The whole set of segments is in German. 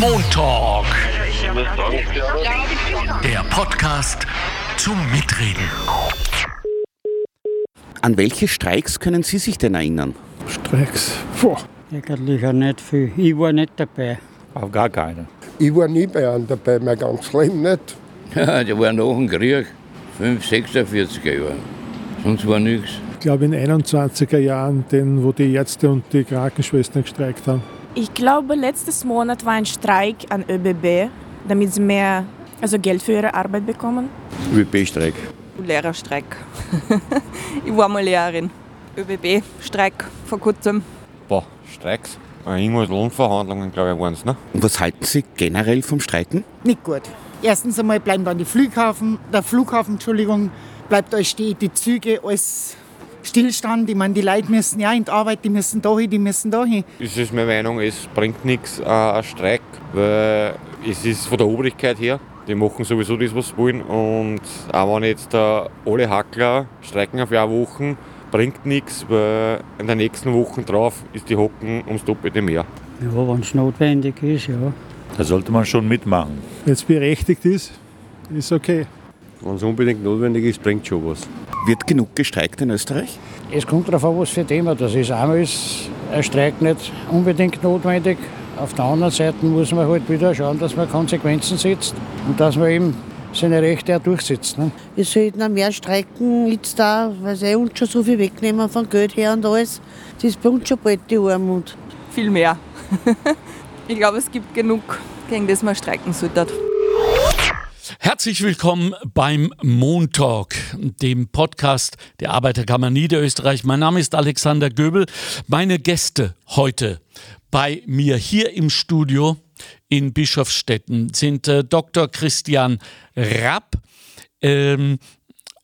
Montalk. Der Podcast zum Mitreden. An welche Streiks können Sie sich denn erinnern? Streiks. Puh. Eigentlich auch nicht viel. Ich war nicht dabei. Auf gar keine. Ich war nie bei einem dabei, mein ganzes Leben nicht. Ja, der war nach dem Krieg, 5, 46er Jahre. Sonst war nichts. Ich glaube in 21er Jahren, den, wo die Ärzte und die Krankenschwestern gestreikt haben. Ich glaube, letztes Monat war ein Streik an ÖBB, damit sie mehr also Geld für ihre Arbeit bekommen. ÖBB-Streik. Lehrerstreik. ich war mal Lehrerin. ÖBB-Streik vor kurzem. Boah, Streiks. Äh, Irgendwas Lohnverhandlungen, glaube ich, waren es, ne? Und was halten Sie generell vom Streiken? Nicht gut. Erstens einmal bleiben dann die Flughafen, der Flughafen, Entschuldigung, bleibt alles stehen, die Züge, alles Stillstand. Ich meine, die Leute müssen ja in die Arbeit, die müssen da hin, die müssen da hin. Es ist meine Meinung, es bringt nichts, äh, ein Streik, weil es ist von der Obrigkeit her, die machen sowieso das, was sie wollen. Und auch wenn jetzt äh, alle Hackler streiken auf eine Woche, bringt nichts, weil in der nächsten Woche drauf ist die Hocken ums Doppelte mehr. Ja, wenn es notwendig ist, ja. Da sollte man schon mitmachen. Wenn es berechtigt ist, ist okay. Wenn es unbedingt notwendig ist, bringt schon was. Wird genug gestreikt in Österreich? Es kommt darauf an, was für ein Thema das ist. Einmal ist ein Streik nicht unbedingt notwendig. Auf der anderen Seite muss man halt wieder schauen, dass man Konsequenzen setzt und dass man eben seine Rechte auch durchsetzt. Ne? Wir sollten auch mehr streiken jetzt da, weil sie uns schon so viel wegnehmen von Geld her und alles. Das ist bei uns schon bald die Armut. Viel mehr. ich glaube, es gibt genug, gegen das man streiken sollte. Herzlich willkommen beim Montalk, dem Podcast der Arbeiterkammer Niederösterreich. Mein Name ist Alexander Göbel. Meine Gäste heute bei mir hier im Studio in Bischofsstetten sind äh, Dr. Christian Rapp ähm,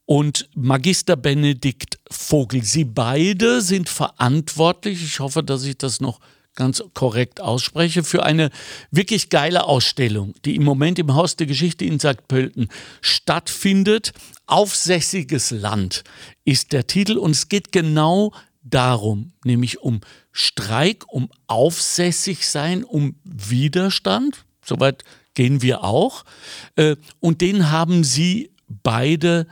und Magister Benedikt Vogel. Sie beide sind verantwortlich, ich hoffe, dass ich das noch ganz korrekt ausspreche, für eine wirklich geile Ausstellung, die im Moment im Haus der Geschichte in St. Pölten stattfindet. Aufsässiges Land ist der Titel und es geht genau darum, nämlich um Streik, um aufsässig sein, um Widerstand. Soweit gehen wir auch. Äh, Und den haben sie beide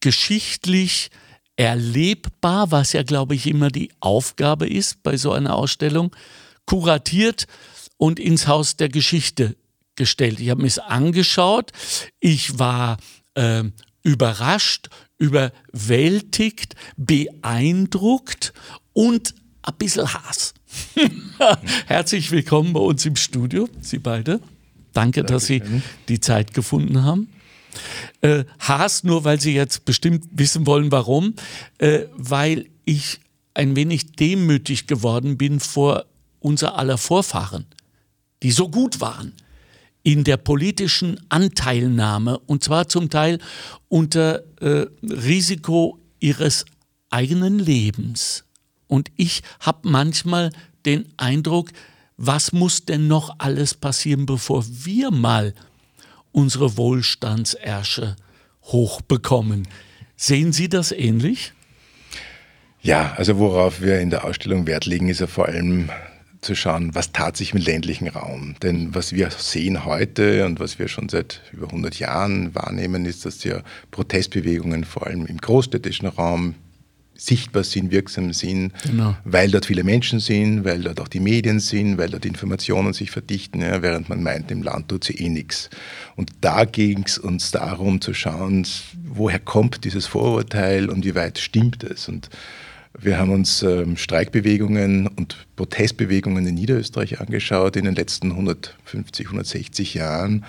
geschichtlich erlebbar, was ja, glaube ich, immer die Aufgabe ist bei so einer Ausstellung, kuratiert und ins Haus der Geschichte gestellt. Ich habe mir es angeschaut. Ich war äh, überrascht, überwältigt, beeindruckt und ein bisschen Hass. Herzlich willkommen bei uns im Studio, Sie beide. Danke, dass Sie die Zeit gefunden haben. Äh, Haas, nur weil Sie jetzt bestimmt wissen wollen, warum, äh, weil ich ein wenig demütig geworden bin vor unser aller Vorfahren, die so gut waren in der politischen Anteilnahme und zwar zum Teil unter äh, Risiko ihres eigenen Lebens. Und ich habe manchmal den Eindruck, was muss denn noch alles passieren, bevor wir mal unsere Wohlstandsersche hochbekommen? Sehen Sie das ähnlich? Ja, also worauf wir in der Ausstellung Wert legen, ist ja vor allem zu schauen, was tat sich im ländlichen Raum. Denn was wir sehen heute und was wir schon seit über 100 Jahren wahrnehmen, ist, dass ja Protestbewegungen vor allem im großstädtischen Raum sichtbar sind, wirksam sind, Genau. weil dort viele Menschen sind, weil dort auch die Medien sind, weil dort Informationen sich verdichten, ja, während man meint, im Land tut sie eh nichts. Und da ging es uns darum zu schauen, woher kommt dieses Vorurteil und wie weit stimmt es. Und wir haben uns ähm, Streikbewegungen und Protestbewegungen in Niederösterreich angeschaut in den letzten 150, 160 Jahren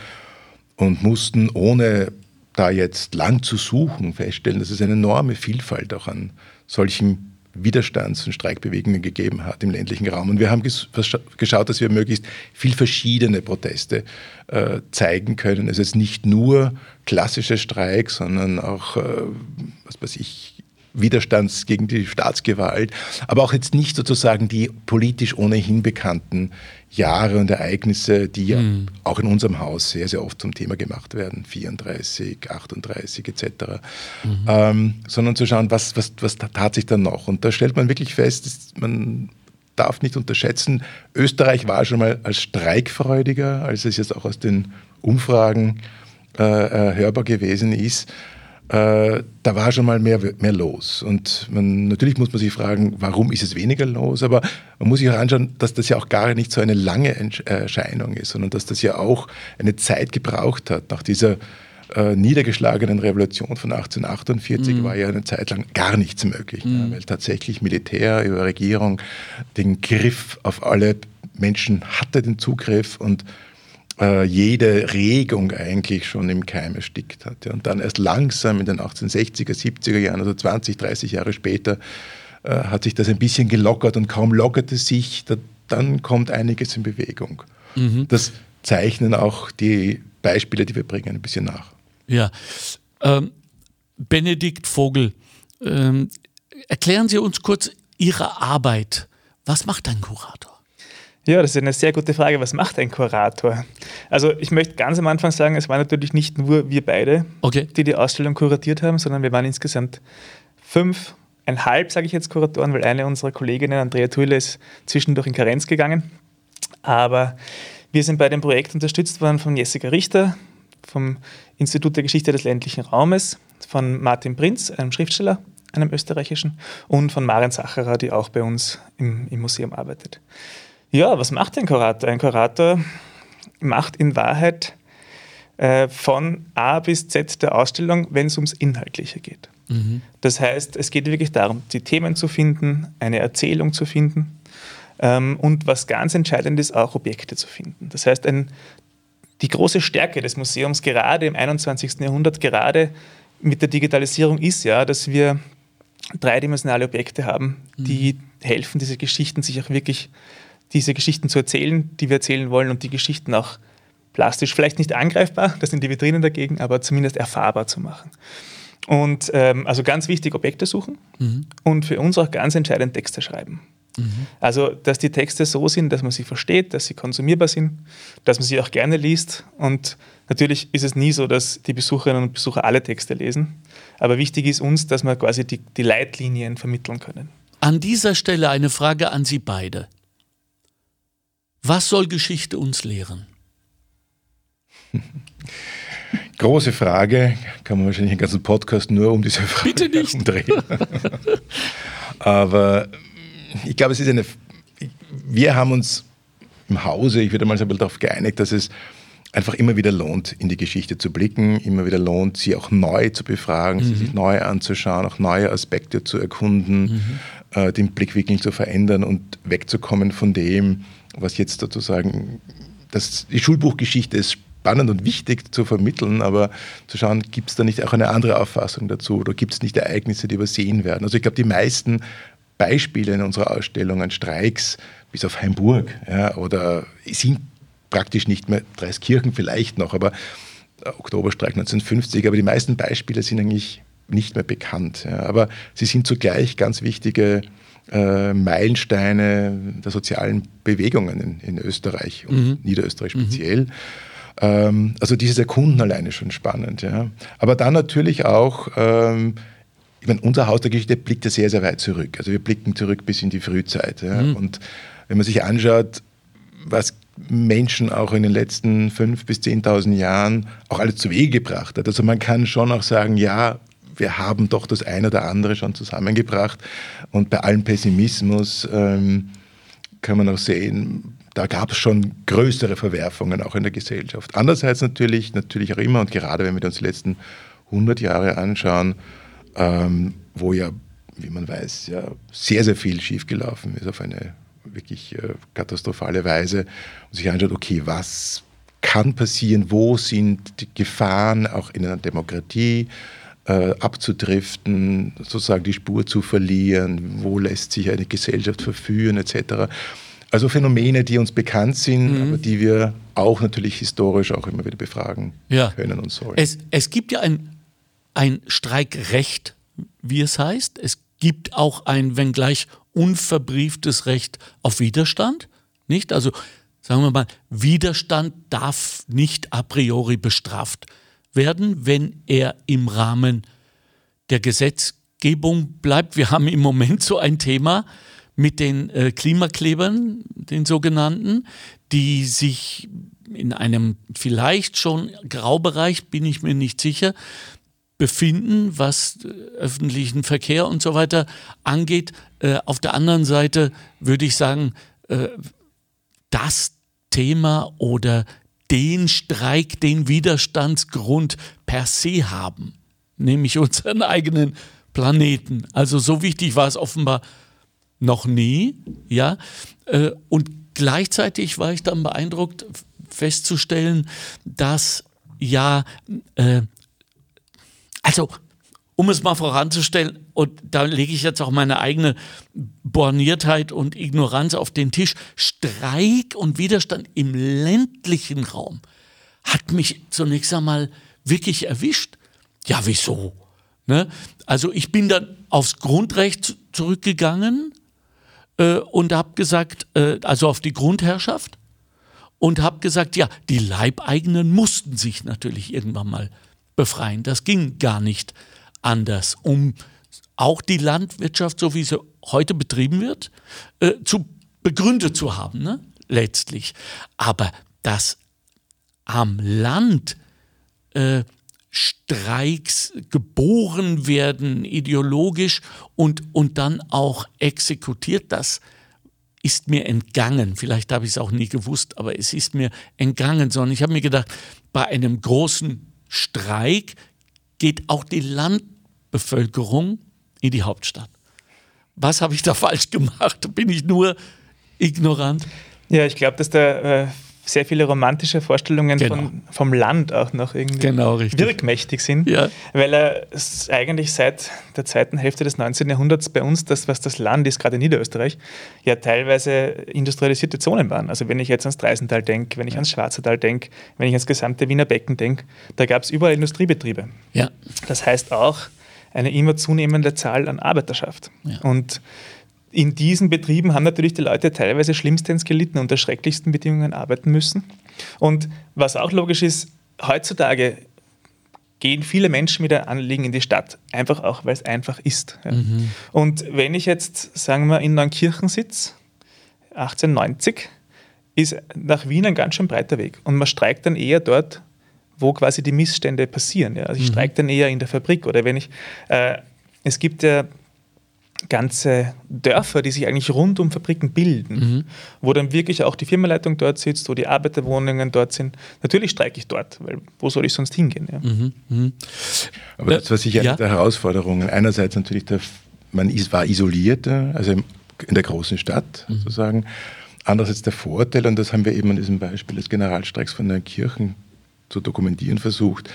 und mussten ohne da jetzt lang zu suchen feststellen, dass es eine enorme Vielfalt auch an solchen Widerstands- und Streikbewegungen gegeben hat im ländlichen Raum. Und wir haben ges geschaut, dass wir möglichst viel verschiedene Proteste äh, zeigen können. Es ist nicht nur klassische Streik, sondern auch, äh, was weiß ich, Widerstands gegen die Staatsgewalt, aber auch jetzt nicht sozusagen die politisch ohnehin bekannten Jahre und Ereignisse, die ja Mhm. auch in unserem Haus sehr, sehr oft zum Thema gemacht werden, 34, 38 etc., ähm, sondern zu schauen, was, was, was tat sich dann noch. Und da stellt man wirklich fest, man darf nicht unterschätzen, Österreich war schon mal als streikfreudiger, als es jetzt auch aus den Umfragen äh, äh hörbar gewesen ist. Äh, da war schon mal mehr, mehr los. Und man, natürlich muss man sich fragen, warum ist es weniger los? Aber man muss sich auch anschauen, dass das ja auch gar nicht so eine lange Erscheinung ist, sondern dass das ja auch eine Zeit gebraucht hat. Nach dieser äh, niedergeschlagenen Revolution von 1848 mhm. war ja eine Zeit lang gar nichts möglich, mhm. ja, weil tatsächlich Militär über Regierung den Griff auf alle Menschen hatte, den Zugriff und äh, jede Regung eigentlich schon im Keim erstickt hat. Ja. Und dann erst langsam in den 1860er, 70er Jahren, also 20, 30 Jahre später, äh, hat sich das ein bisschen gelockert und kaum lockerte sich, da, dann kommt einiges in Bewegung. Mhm. Das zeichnen auch die Beispiele, die wir bringen, ein bisschen nach. Ja. Ähm, Benedikt Vogel, ähm, erklären Sie uns kurz Ihre Arbeit. Was macht ein Kurator? Ja, das ist eine sehr gute Frage. Was macht ein Kurator? Also ich möchte ganz am Anfang sagen, es waren natürlich nicht nur wir beide, okay. die die Ausstellung kuratiert haben, sondern wir waren insgesamt fünf, einhalb, sage ich jetzt, Kuratoren, weil eine unserer Kolleginnen, Andrea Thuile, ist zwischendurch in Karenz gegangen. Aber wir sind bei dem Projekt unterstützt worden von Jessica Richter, vom Institut der Geschichte des ländlichen Raumes, von Martin Prinz, einem Schriftsteller, einem österreichischen, und von Maren Sacherer, die auch bei uns im, im Museum arbeitet. Ja, was macht ein Kurator? Ein Kurator macht in Wahrheit äh, von A bis Z der Ausstellung, wenn es ums Inhaltliche geht. Mhm. Das heißt, es geht wirklich darum, die Themen zu finden, eine Erzählung zu finden ähm, und was ganz entscheidend ist, auch Objekte zu finden. Das heißt, ein, die große Stärke des Museums gerade im 21. Jahrhundert, gerade mit der Digitalisierung ist ja, dass wir dreidimensionale Objekte haben, die mhm. helfen, diese Geschichten sich auch wirklich diese Geschichten zu erzählen, die wir erzählen wollen und die Geschichten auch plastisch, vielleicht nicht angreifbar, das sind die Vitrinen dagegen, aber zumindest erfahrbar zu machen. Und ähm, also ganz wichtig, Objekte suchen mhm. und für uns auch ganz entscheidend Texte schreiben. Mhm. Also, dass die Texte so sind, dass man sie versteht, dass sie konsumierbar sind, dass man sie auch gerne liest. Und natürlich ist es nie so, dass die Besucherinnen und Besucher alle Texte lesen. Aber wichtig ist uns, dass wir quasi die, die Leitlinien vermitteln können. An dieser Stelle eine Frage an Sie beide. Was soll Geschichte uns lehren? Große Frage, kann man wahrscheinlich einen ganzen Podcast nur um diese Frage Bitte nicht. drehen. Aber ich glaube, es ist eine. Wir haben uns im Hause, ich würde mal sagen, darauf geeinigt, dass es einfach immer wieder lohnt, in die Geschichte zu blicken, immer wieder lohnt, sie auch neu zu befragen, mhm. sie sich neu anzuschauen, auch neue Aspekte zu erkunden, mhm. äh, den Blickwinkel zu verändern und wegzukommen von dem, was jetzt sozusagen, das, die Schulbuchgeschichte ist spannend und wichtig zu vermitteln, aber zu schauen, gibt es da nicht auch eine andere Auffassung dazu oder gibt es nicht Ereignisse, die übersehen werden? Also ich glaube, die meisten Beispiele in unserer Ausstellung an Streiks, bis auf Heimburg, ja, oder sind praktisch nicht mehr, Dreiskirchen vielleicht noch, aber Oktoberstreik 1950, aber die meisten Beispiele sind eigentlich nicht mehr bekannt. Ja, aber sie sind zugleich ganz wichtige äh, Meilensteine der sozialen Bewegungen in, in Österreich und mhm. Niederösterreich mhm. speziell. Mhm. Ähm, also dieses Erkunden alleine schon spannend. Ja. Aber dann natürlich auch, ähm, ich meine, unser Haus der Geschichte blickt ja sehr, sehr weit zurück. Also wir blicken zurück bis in die Frühzeit. Ja. Mhm. Und wenn man sich anschaut, was Menschen auch in den letzten fünf bis 10.000 Jahren auch alles zu Wege gebracht hat. Also man kann schon auch sagen, ja, wir haben doch das eine oder andere schon zusammengebracht. Und bei allem Pessimismus ähm, kann man auch sehen, da gab es schon größere Verwerfungen auch in der Gesellschaft. Andererseits natürlich, natürlich auch immer und gerade wenn wir uns die letzten 100 Jahre anschauen, ähm, wo ja, wie man weiß, ja, sehr, sehr viel schiefgelaufen ist auf eine wirklich äh, katastrophale Weise und sich anschaut, okay, was kann passieren, wo sind die Gefahren auch in einer Demokratie, äh, abzudriften, sozusagen die Spur zu verlieren, wo lässt sich eine Gesellschaft verführen etc. Also Phänomene, die uns bekannt sind, mhm. aber die wir auch natürlich historisch auch immer wieder befragen ja. können und sollen. Es, es gibt ja ein, ein Streikrecht, wie es heißt. Es gibt auch ein, wenngleich unverbrieftes Recht auf Widerstand, nicht? Also sagen wir mal, Widerstand darf nicht a priori bestraft werden, wenn er im Rahmen der Gesetzgebung bleibt. Wir haben im Moment so ein Thema mit den äh, Klimaklebern, den sogenannten, die sich in einem vielleicht schon Graubereich, bin ich mir nicht sicher, befinden, was äh, öffentlichen Verkehr und so weiter angeht. Äh, auf der anderen Seite würde ich sagen, das Thema oder den Streik, den Widerstandsgrund per se haben, nämlich unseren eigenen Planeten. Also so wichtig war es offenbar noch nie, ja. Äh, und gleichzeitig war ich dann beeindruckt festzustellen, dass ja, äh, also um es mal voranzustellen, und da lege ich jetzt auch meine eigene Borniertheit und Ignoranz auf den Tisch, Streik und Widerstand im ländlichen Raum hat mich zunächst einmal wirklich erwischt. Ja, wieso? Ne? Also ich bin dann aufs Grundrecht zurückgegangen äh, und habe gesagt, äh, also auf die Grundherrschaft und habe gesagt, ja, die Leibeigenen mussten sich natürlich irgendwann mal befreien. Das ging gar nicht anders, um auch die Landwirtschaft, so wie sie heute betrieben wird, äh, zu begründet zu haben, ne? letztlich. Aber dass am Land äh, Streiks geboren werden, ideologisch und, und dann auch exekutiert, das ist mir entgangen. Vielleicht habe ich es auch nie gewusst, aber es ist mir entgangen, sondern ich habe mir gedacht, bei einem großen Streik geht auch die Landbevölkerung in die Hauptstadt. Was habe ich da falsch gemacht? Bin ich nur ignorant? Ja, ich glaube, dass da äh, sehr viele romantische Vorstellungen genau. von, vom Land auch noch irgendwie genau, wirkmächtig sind, ja. weil er eigentlich seit der zweiten Hälfte des 19. Jahrhunderts bei uns, das, was das Land ist, gerade in Niederösterreich, ja teilweise industrialisierte Zonen waren. Also wenn ich jetzt ans Dreisental denke, wenn ich ans Schwarzertal denke, wenn ich ans gesamte Wiener Becken denke, da gab es überall Industriebetriebe. Ja. Das heißt auch, eine immer zunehmende Zahl an Arbeiterschaft. Ja. Und in diesen Betrieben haben natürlich die Leute teilweise schlimmstens gelitten, unter schrecklichsten Bedingungen arbeiten müssen. Und was auch logisch ist, heutzutage gehen viele Menschen mit einem Anliegen in die Stadt, einfach auch, weil es einfach ist. Ja. Mhm. Und wenn ich jetzt, sagen wir, in Neunkirchen sitze, 1890, ist nach Wien ein ganz schön breiter Weg. Und man streikt dann eher dort, wo quasi die Missstände passieren. Ja. Also ich mhm. streike dann eher in der Fabrik oder wenn ich, äh, es gibt ja ganze Dörfer, die sich eigentlich rund um Fabriken bilden, mhm. wo dann wirklich auch die Firmenleitung dort sitzt, wo die Arbeiterwohnungen dort sind. Natürlich streike ich dort, weil wo soll ich sonst hingehen? Ja. Mhm. Mhm. Aber das war sicher ja. eine der Herausforderungen. Einerseits natürlich, der, man war isoliert, also in der großen Stadt mhm. sozusagen. Andererseits der Vorteil, und das haben wir eben an diesem Beispiel des Generalstreiks von den Kirchen zu dokumentieren versucht.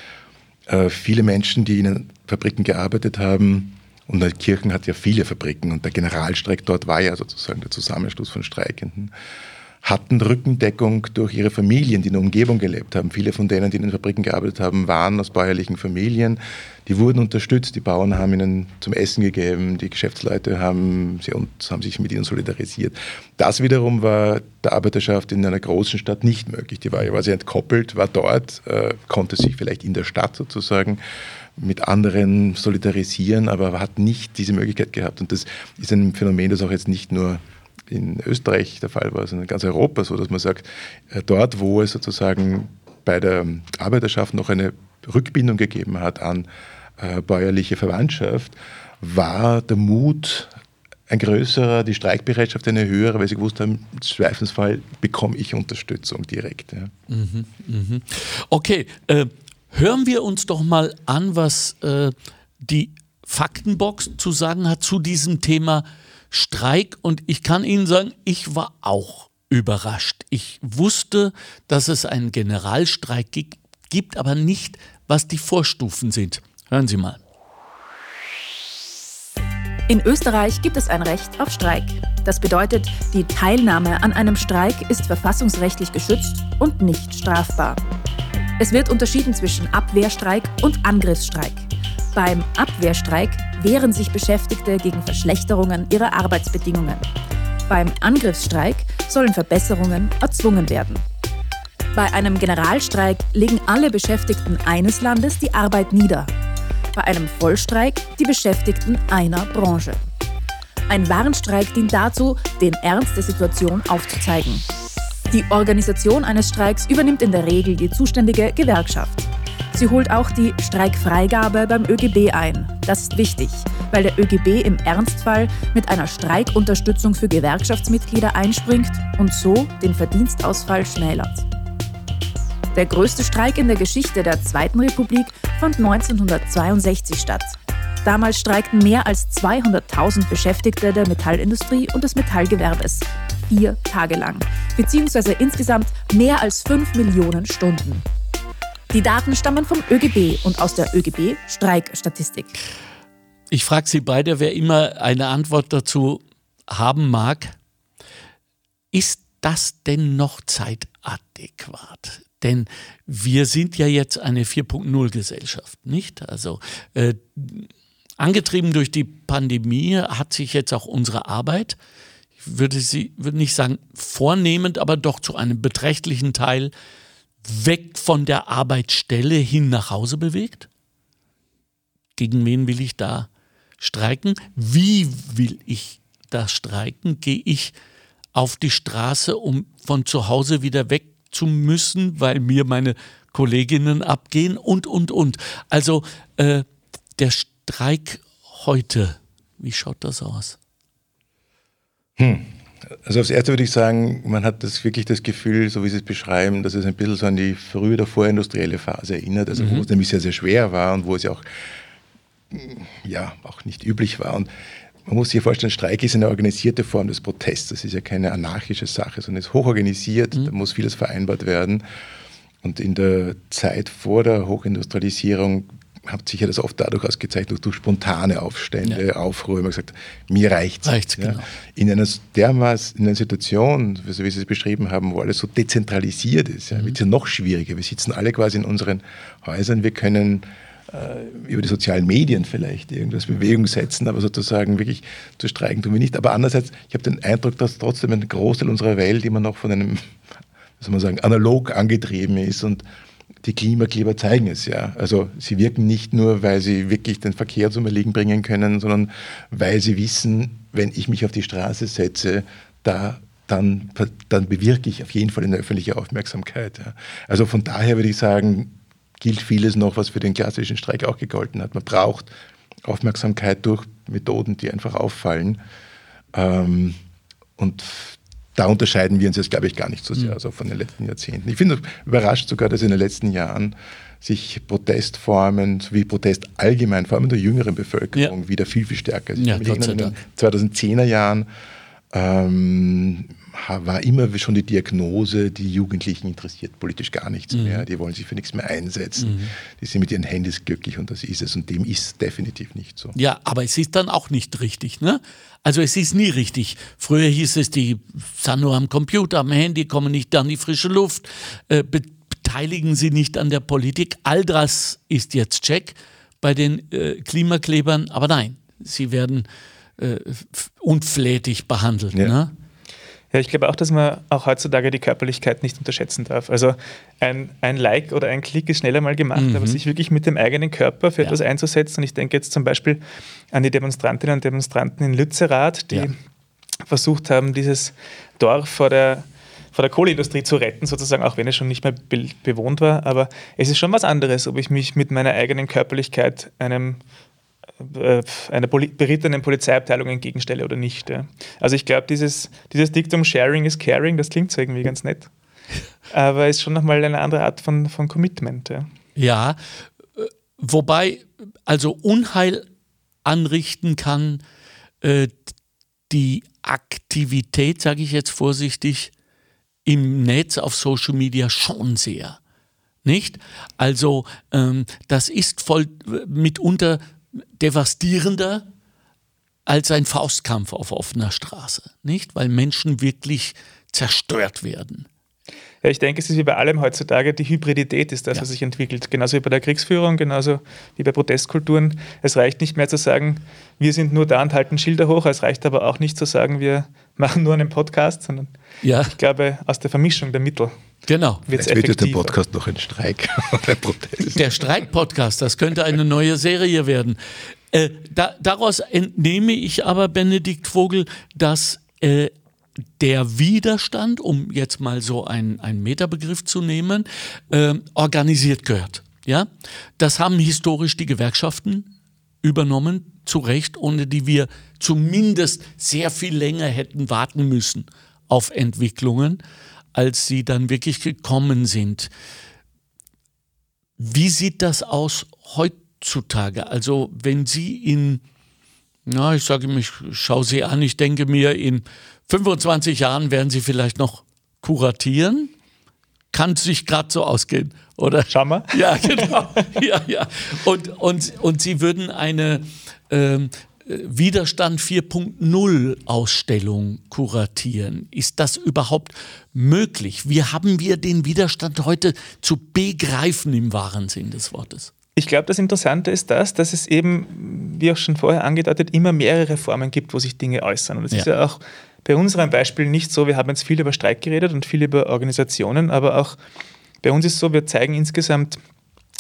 Äh, viele Menschen, die in den Fabriken gearbeitet haben, und Kirchen hat ja viele Fabriken und der Generalstreik dort war ja sozusagen der Zusammenschluss von Streikenden hatten Rückendeckung durch ihre Familien, die in der Umgebung gelebt haben. Viele von denen, die in den Fabriken gearbeitet haben, waren aus bäuerlichen Familien. Die wurden unterstützt. Die Bauern haben ihnen zum Essen gegeben. Die Geschäftsleute haben, sie und, haben sich mit ihnen solidarisiert. Das wiederum war der Arbeiterschaft in einer großen Stadt nicht möglich. Die war quasi entkoppelt, war dort, äh, konnte sich vielleicht in der Stadt sozusagen mit anderen solidarisieren, aber hat nicht diese Möglichkeit gehabt. Und das ist ein Phänomen, das auch jetzt nicht nur in Österreich der Fall war, sondern in ganz Europa so, dass man sagt, äh, dort, wo es sozusagen bei der Arbeiterschaft noch eine Rückbindung gegeben hat an äh, bäuerliche Verwandtschaft, war der Mut ein größerer, die Streikbereitschaft eine höhere, weil sie gewusst haben, im Zweifelsfall bekomme ich Unterstützung direkt. Ja. Mhm, mh. Okay, äh, hören wir uns doch mal an, was äh, die Faktenbox zu sagen hat zu diesem Thema Streik und ich kann Ihnen sagen, ich war auch überrascht. Ich wusste, dass es einen Generalstreik gibt, aber nicht, was die Vorstufen sind. Hören Sie mal. In Österreich gibt es ein Recht auf Streik. Das bedeutet, die Teilnahme an einem Streik ist verfassungsrechtlich geschützt und nicht strafbar. Es wird unterschieden zwischen Abwehrstreik und Angriffsstreik. Beim Abwehrstreik wehren sich Beschäftigte gegen Verschlechterungen ihrer Arbeitsbedingungen. Beim Angriffsstreik sollen Verbesserungen erzwungen werden. Bei einem Generalstreik legen alle Beschäftigten eines Landes die Arbeit nieder. Bei einem Vollstreik die Beschäftigten einer Branche. Ein Warnstreik dient dazu, den Ernst der Situation aufzuzeigen. Die Organisation eines Streiks übernimmt in der Regel die zuständige Gewerkschaft. Sie holt auch die Streikfreigabe beim ÖGB ein. Das ist wichtig, weil der ÖGB im Ernstfall mit einer Streikunterstützung für Gewerkschaftsmitglieder einspringt und so den Verdienstausfall schmälert. Der größte Streik in der Geschichte der Zweiten Republik fand 1962 statt. Damals streikten mehr als 200.000 Beschäftigte der Metallindustrie und des Metallgewerbes. Vier Tage lang, beziehungsweise insgesamt mehr als 5 Millionen Stunden. Die Daten stammen vom ÖGB und aus der ÖGB-Streikstatistik. Ich frage Sie beide, wer immer eine Antwort dazu haben mag. Ist das denn noch zeitadäquat? Denn wir sind ja jetzt eine 4.0-Gesellschaft, nicht? Also äh, angetrieben durch die Pandemie hat sich jetzt auch unsere Arbeit, ich würde sie würde nicht sagen vornehmend, aber doch zu einem beträchtlichen Teil weg von der Arbeitsstelle hin nach Hause bewegt? Gegen wen will ich da streiken? Wie will ich da streiken? Gehe ich auf die Straße, um von zu Hause wieder weg zu müssen, weil mir meine Kolleginnen abgehen und, und, und. Also äh, der Streik heute, wie schaut das aus? Hm. Also aufs Erste würde ich sagen, man hat das wirklich das Gefühl, so wie Sie es beschreiben, dass es ein bisschen so an die frühe oder vorindustrielle Phase erinnert, also mhm. wo es nämlich sehr, sehr schwer war und wo es ja auch, ja, auch nicht üblich war. Und man muss sich vorstellen, Streik ist eine organisierte Form des Protests. Das ist ja keine anarchische Sache, sondern ist hochorganisiert, mhm. da muss vieles vereinbart werden. Und in der Zeit vor der Hochindustrialisierung hat sich ja das oft dadurch ausgezeichnet, durch spontane Aufstände, ja. Aufruhr, immer gesagt, mir reicht's. reicht's ja. genau. In einer dermaßen, in einer Situation, so wie Sie es beschrieben haben, wo alles so dezentralisiert ist, ja, mhm. wird es ja noch schwieriger. Wir sitzen alle quasi in unseren Häusern, wir können äh, über die sozialen Medien vielleicht irgendwas Bewegung setzen, aber sozusagen wirklich zu streiken tun wir nicht. Aber andererseits, ich habe den Eindruck, dass trotzdem ein Großteil unserer Welt immer noch von einem, was soll man sagen, analog angetrieben ist und die Klimakleber zeigen es ja. Also sie wirken nicht nur, weil sie wirklich den Verkehr zum Erliegen bringen können, sondern weil sie wissen, wenn ich mich auf die Straße setze, da dann, dann bewirke ich auf jeden Fall eine öffentliche Aufmerksamkeit. Ja. Also von daher würde ich sagen, gilt vieles noch, was für den klassischen Streik auch gegolten hat. Man braucht Aufmerksamkeit durch Methoden, die einfach auffallen. Ähm, und da unterscheiden wir uns jetzt, glaube ich, gar nicht so sehr mhm. also von den letzten Jahrzehnten. Ich finde überrascht sogar, dass in den letzten Jahren sich Protestformen wie Protest allgemein, vor allem in der jüngeren Bevölkerung, ja. wieder viel, viel stärker. Also ja, in den 2010er Jahren ähm, war immer schon die Diagnose, die Jugendlichen interessiert politisch gar nichts mhm. mehr, die wollen sich für nichts mehr einsetzen, mhm. die sind mit ihren Handys glücklich und das ist es und dem ist definitiv nicht so. Ja, aber es ist dann auch nicht richtig, ne? Also es ist nie richtig. Früher hieß es, die sind nur am Computer, am Handy, kommen nicht an die frische Luft, äh, beteiligen sie nicht an der Politik. All das ist jetzt Check bei den äh, Klimaklebern, aber nein, sie werden äh, unflätig behandelt. Ja. Ne? Ja, ich glaube auch, dass man auch heutzutage die Körperlichkeit nicht unterschätzen darf. Also ein, ein Like oder ein Klick ist schneller mal gemacht, mhm. aber sich wirklich mit dem eigenen Körper für ja. etwas einzusetzen. Und ich denke jetzt zum Beispiel an die Demonstrantinnen und Demonstranten in Lützerath, die ja. versucht haben, dieses Dorf vor der vor der Kohleindustrie zu retten, sozusagen, auch wenn es schon nicht mehr be bewohnt war. Aber es ist schon was anderes, ob ich mich mit meiner eigenen Körperlichkeit einem äh, einer berittenen Polizeiabteilung entgegenstelle oder nicht. Ja. Also ich glaube, dieses, dieses Diktum Sharing is Caring, das klingt so irgendwie ganz nett. Aber ist schon nochmal eine andere Art von, von Commitment. Ja. ja, äh, wobei also Unheil anrichten kann äh, die Aktivität, sage ich jetzt vorsichtig, im Netz auf Social Media schon sehr. Nicht? Also ähm, das ist voll mitunter devastierender als ein Faustkampf auf offener Straße, nicht? Weil Menschen wirklich zerstört werden. Ja, ich denke, es ist wie bei allem heutzutage, die Hybridität ist das, ja. was sich entwickelt. Genauso wie bei der Kriegsführung, genauso wie bei Protestkulturen. Es reicht nicht mehr zu sagen, wir sind nur da und halten Schilder hoch. Es reicht aber auch nicht zu sagen, wir machen nur einen Podcast, sondern ja. ich glaube, aus der Vermischung der Mittel Genau. Jetzt wird jetzt der Podcast noch ein Streik oder ein Protest. Der Streik-Podcast, das könnte eine neue Serie werden. Äh, da, daraus entnehme ich aber, Benedikt Vogel, dass äh, der Widerstand, um jetzt mal so einen, einen Metabegriff zu nehmen, äh, organisiert gehört. Ja? Das haben historisch die Gewerkschaften übernommen, zu Recht, ohne die wir zumindest sehr viel länger hätten warten müssen auf Entwicklungen, als sie dann wirklich gekommen sind. Wie sieht das aus heutzutage? Also wenn Sie in, na, ich sage mir, ich schaue Sie an, ich denke mir, in 25 Jahren werden Sie vielleicht noch kuratieren. Kann sich gerade so ausgehen, oder? Schau mal. Ja, genau. ja, ja. Und, und, und Sie würden eine ähm, Widerstand 4.0 Ausstellung kuratieren. Ist das überhaupt möglich? Wie haben wir den Widerstand heute zu begreifen im wahren Sinn des Wortes? Ich glaube, das Interessante ist das, dass es eben, wie auch schon vorher angedeutet, immer mehrere Formen gibt, wo sich Dinge äußern. Und es ja. ist ja auch bei unserem Beispiel nicht so, wir haben jetzt viel über Streik geredet und viel über Organisationen, aber auch bei uns ist es so, wir zeigen insgesamt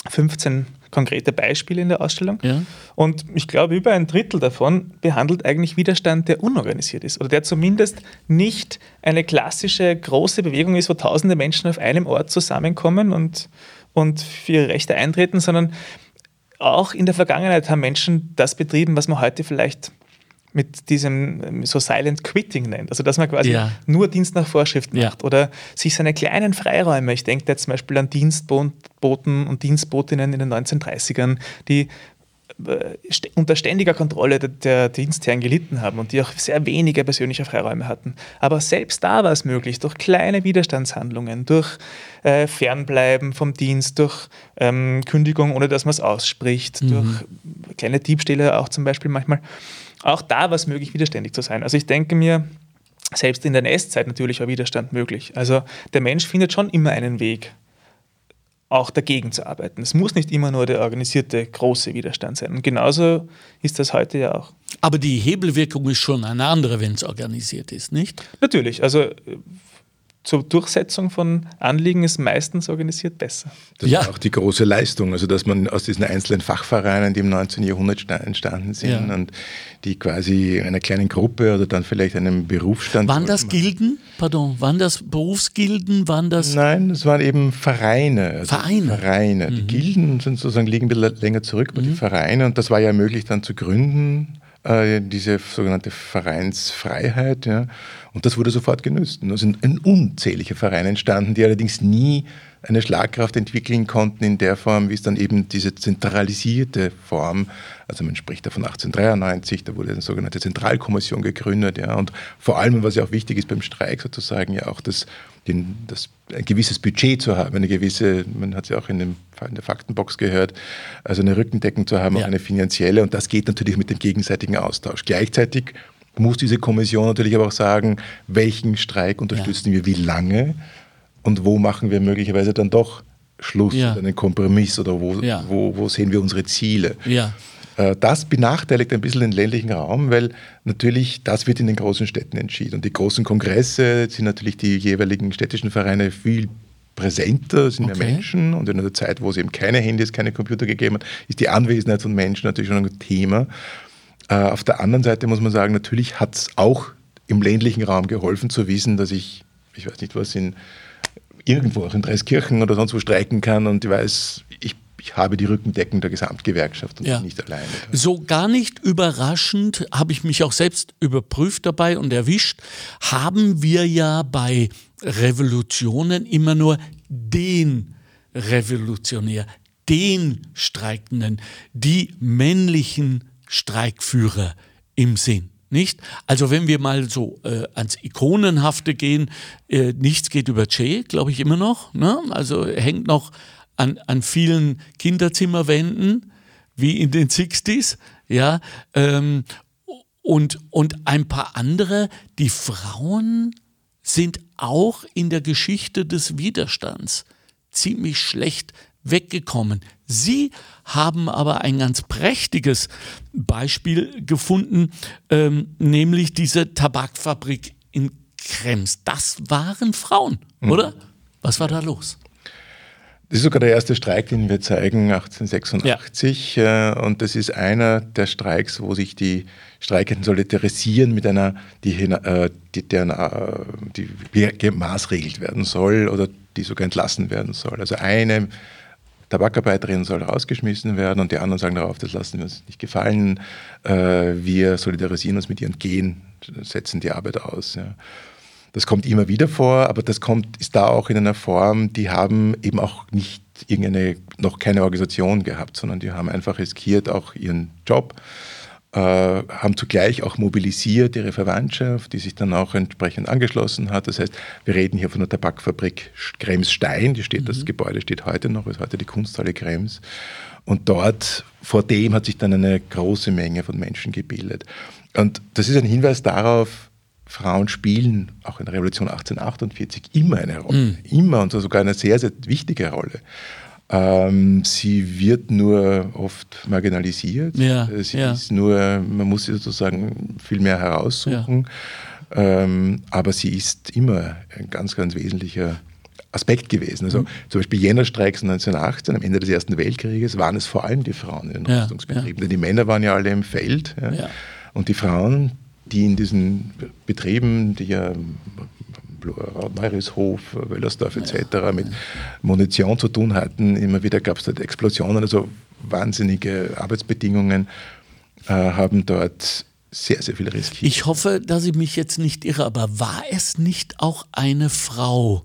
15 konkrete Beispiele in der Ausstellung. Ja. Und ich glaube, über ein Drittel davon behandelt eigentlich Widerstand, der unorganisiert ist oder der zumindest nicht eine klassische große Bewegung ist, wo tausende Menschen auf einem Ort zusammenkommen und, und für ihre Rechte eintreten, sondern auch in der Vergangenheit haben Menschen das betrieben, was man heute vielleicht mit diesem ähm, so Silent Quitting nennt. Also dass man quasi ja. nur Dienst nach Vorschrift macht ja. oder sich seine kleinen Freiräume, ich denke jetzt zum Beispiel an Dienstboten und Dienstbotinnen in den 1930ern, die äh, unter ständiger Kontrolle der, der, Dienstherren gelitten haben und die auch sehr wenige persönliche Freiräume hatten. Aber selbst da war es möglich, durch kleine Widerstandshandlungen, durch äh, Fernbleiben vom Dienst, durch ähm, Kündigung, ohne dass man es ausspricht, mhm. durch kleine Diebstähle auch zum Beispiel manchmal, auch da war es möglich, widerständig zu sein. Also ich denke mir, selbst in der NS-Zeit natürlich war Widerstand möglich. Also der Mensch findet schon immer einen Weg, auch dagegen zu arbeiten. Es muss nicht immer nur der organisierte große Widerstand sein. Und genauso ist das heute ja auch. Aber die Hebelwirkung ist schon eine andere, wenn es organisiert ist, nicht? Natürlich. Also zur Durchsetzung von Anliegen ist meistens organisiert besser. Das ja. ist auch die große Leistung, also dass man aus diesen einzelnen Fachvereinen, die im 19. Jahrhundert entstanden sind ja. und die quasi einer kleinen Gruppe oder dann vielleicht einem Berufsstand. Waren das Gilden? Pardon, waren das Berufsgilden? Waren das? Nein, das waren eben Vereine. Also Vereine. Vereine. Mhm. Die Gilden sind sozusagen liegen ein bisschen länger zurück, aber mhm. die Vereine und das war ja möglich dann zu gründen äh, diese sogenannte Vereinsfreiheit. Ja. Und das wurde sofort genützt. Und da sind unzählige Vereine entstanden, die allerdings nie eine Schlagkraft entwickeln konnten in der Form, wie es dann eben diese zentralisierte Form, also man spricht da von 1893, da wurde eine sogenannte Zentralkommission gegründet, ja, und vor allem, was ja auch wichtig ist beim Streik sozusagen, ja auch das, den, das ein gewisses Budget zu haben, eine gewisse, man hat es ja auch in, dem, in der Faktenbox gehört, also eine Rückendeckung zu haben, ja. auch eine finanzielle, und das geht natürlich mit dem gegenseitigen Austausch. Gleichzeitig muss diese Kommission natürlich aber auch sagen, welchen Streik unterstützen ja. wir, wie lange und wo machen wir möglicherweise dann doch Schluss ja. oder einen Kompromiss oder wo, ja. wo, wo sehen wir unsere Ziele. Ja. Äh, das benachteiligt ein bisschen den ländlichen Raum, weil natürlich das wird in den großen Städten entschieden. Und die großen Kongresse sind natürlich die jeweiligen städtischen Vereine viel präsenter, sind okay. mehr Menschen. Und in einer Zeit, wo es eben keine Handys, keine Computer gegeben hat, ist die Anwesenheit von Menschen natürlich schon ein Thema. Äh, auf der anderen Seite muss man sagen, natürlich hat es auch im ländlichen Raum geholfen zu wissen, dass ich, ich weiß nicht was, in irgendwo auch in Dreiskirchen oder sonst wo streiken kann und ich weiß, ich, ich habe die Rückendeckung der Gesamtgewerkschaft und ja. nicht alleine. So gar nicht überraschend habe ich mich auch selbst überprüft dabei und erwischt, haben wir ja bei Revolutionen immer nur den Revolutionär, den Streikenden, die männlichen Streikführer im Sinn. Nicht? Also wenn wir mal so äh, ans Ikonenhafte gehen, äh, nichts geht über Che, glaube ich immer noch. Ne? Also hängt noch an, an vielen Kinderzimmerwänden, wie in den 60s. Ja? Ähm, und, und ein paar andere, die Frauen sind auch in der Geschichte des Widerstands ziemlich schlecht weggekommen. Sie haben aber ein ganz prächtiges Beispiel gefunden, ähm, nämlich diese Tabakfabrik in Krems. Das waren Frauen, mhm. oder? Was war da los? Das ist sogar der erste Streik, den wir zeigen, 1886. Ja. Äh, und das ist einer der Streiks, wo sich die Streikenden solidarisieren mit einer, die, äh, die, deren, die gemaßregelt werden soll oder die sogar entlassen werden soll. Also eine Tabakarbeiterin soll rausgeschmissen werden und die anderen sagen darauf, das lassen wir uns nicht gefallen. Wir solidarisieren uns mit ihren Gehen, setzen die Arbeit aus. Ja. Das kommt immer wieder vor, aber das kommt, ist da auch in einer Form, die haben eben auch nicht irgendeine, noch keine Organisation gehabt, sondern die haben einfach riskiert auch ihren Job, äh, haben zugleich auch mobilisiert ihre Verwandtschaft, die sich dann auch entsprechend angeschlossen hat. Das heißt, wir reden hier von der Tabakfabrik Krems-Stein, die steht, mhm. das Gebäude steht heute noch, ist heute die Kunsthalle Krems. Und dort, vor dem hat sich dann eine große Menge von Menschen gebildet. Und das ist ein Hinweis darauf, Frauen spielen auch in der Revolution 1848 immer eine Rolle. Mhm. Immer und sogar eine sehr, sehr wichtige Rolle. Ähm, sie wird nur oft marginalisiert. Ja, äh, sie ja. ist nur, man muss sie sozusagen viel mehr heraussuchen. Ja. Ähm, aber sie ist immer ein ganz, ganz wesentlicher Aspekt gewesen. Also mhm. zum Beispiel Jännerstreiks 1918, am Ende des Ersten Weltkrieges, waren es vor allem die Frauen in den Rüstungsbetrieben. Denn die Männer waren ja alle im Feld. Und die Frauen, die in diesen Betrieben, die ja Neurishof, Wöllersdorf etc. mit Munition zu tun hatten. Immer wieder gab es dort Explosionen, also wahnsinnige Arbeitsbedingungen äh, haben dort sehr, sehr viel riskiert. Ich hoffe, dass ich mich jetzt nicht irre, aber war es nicht auch eine Frau,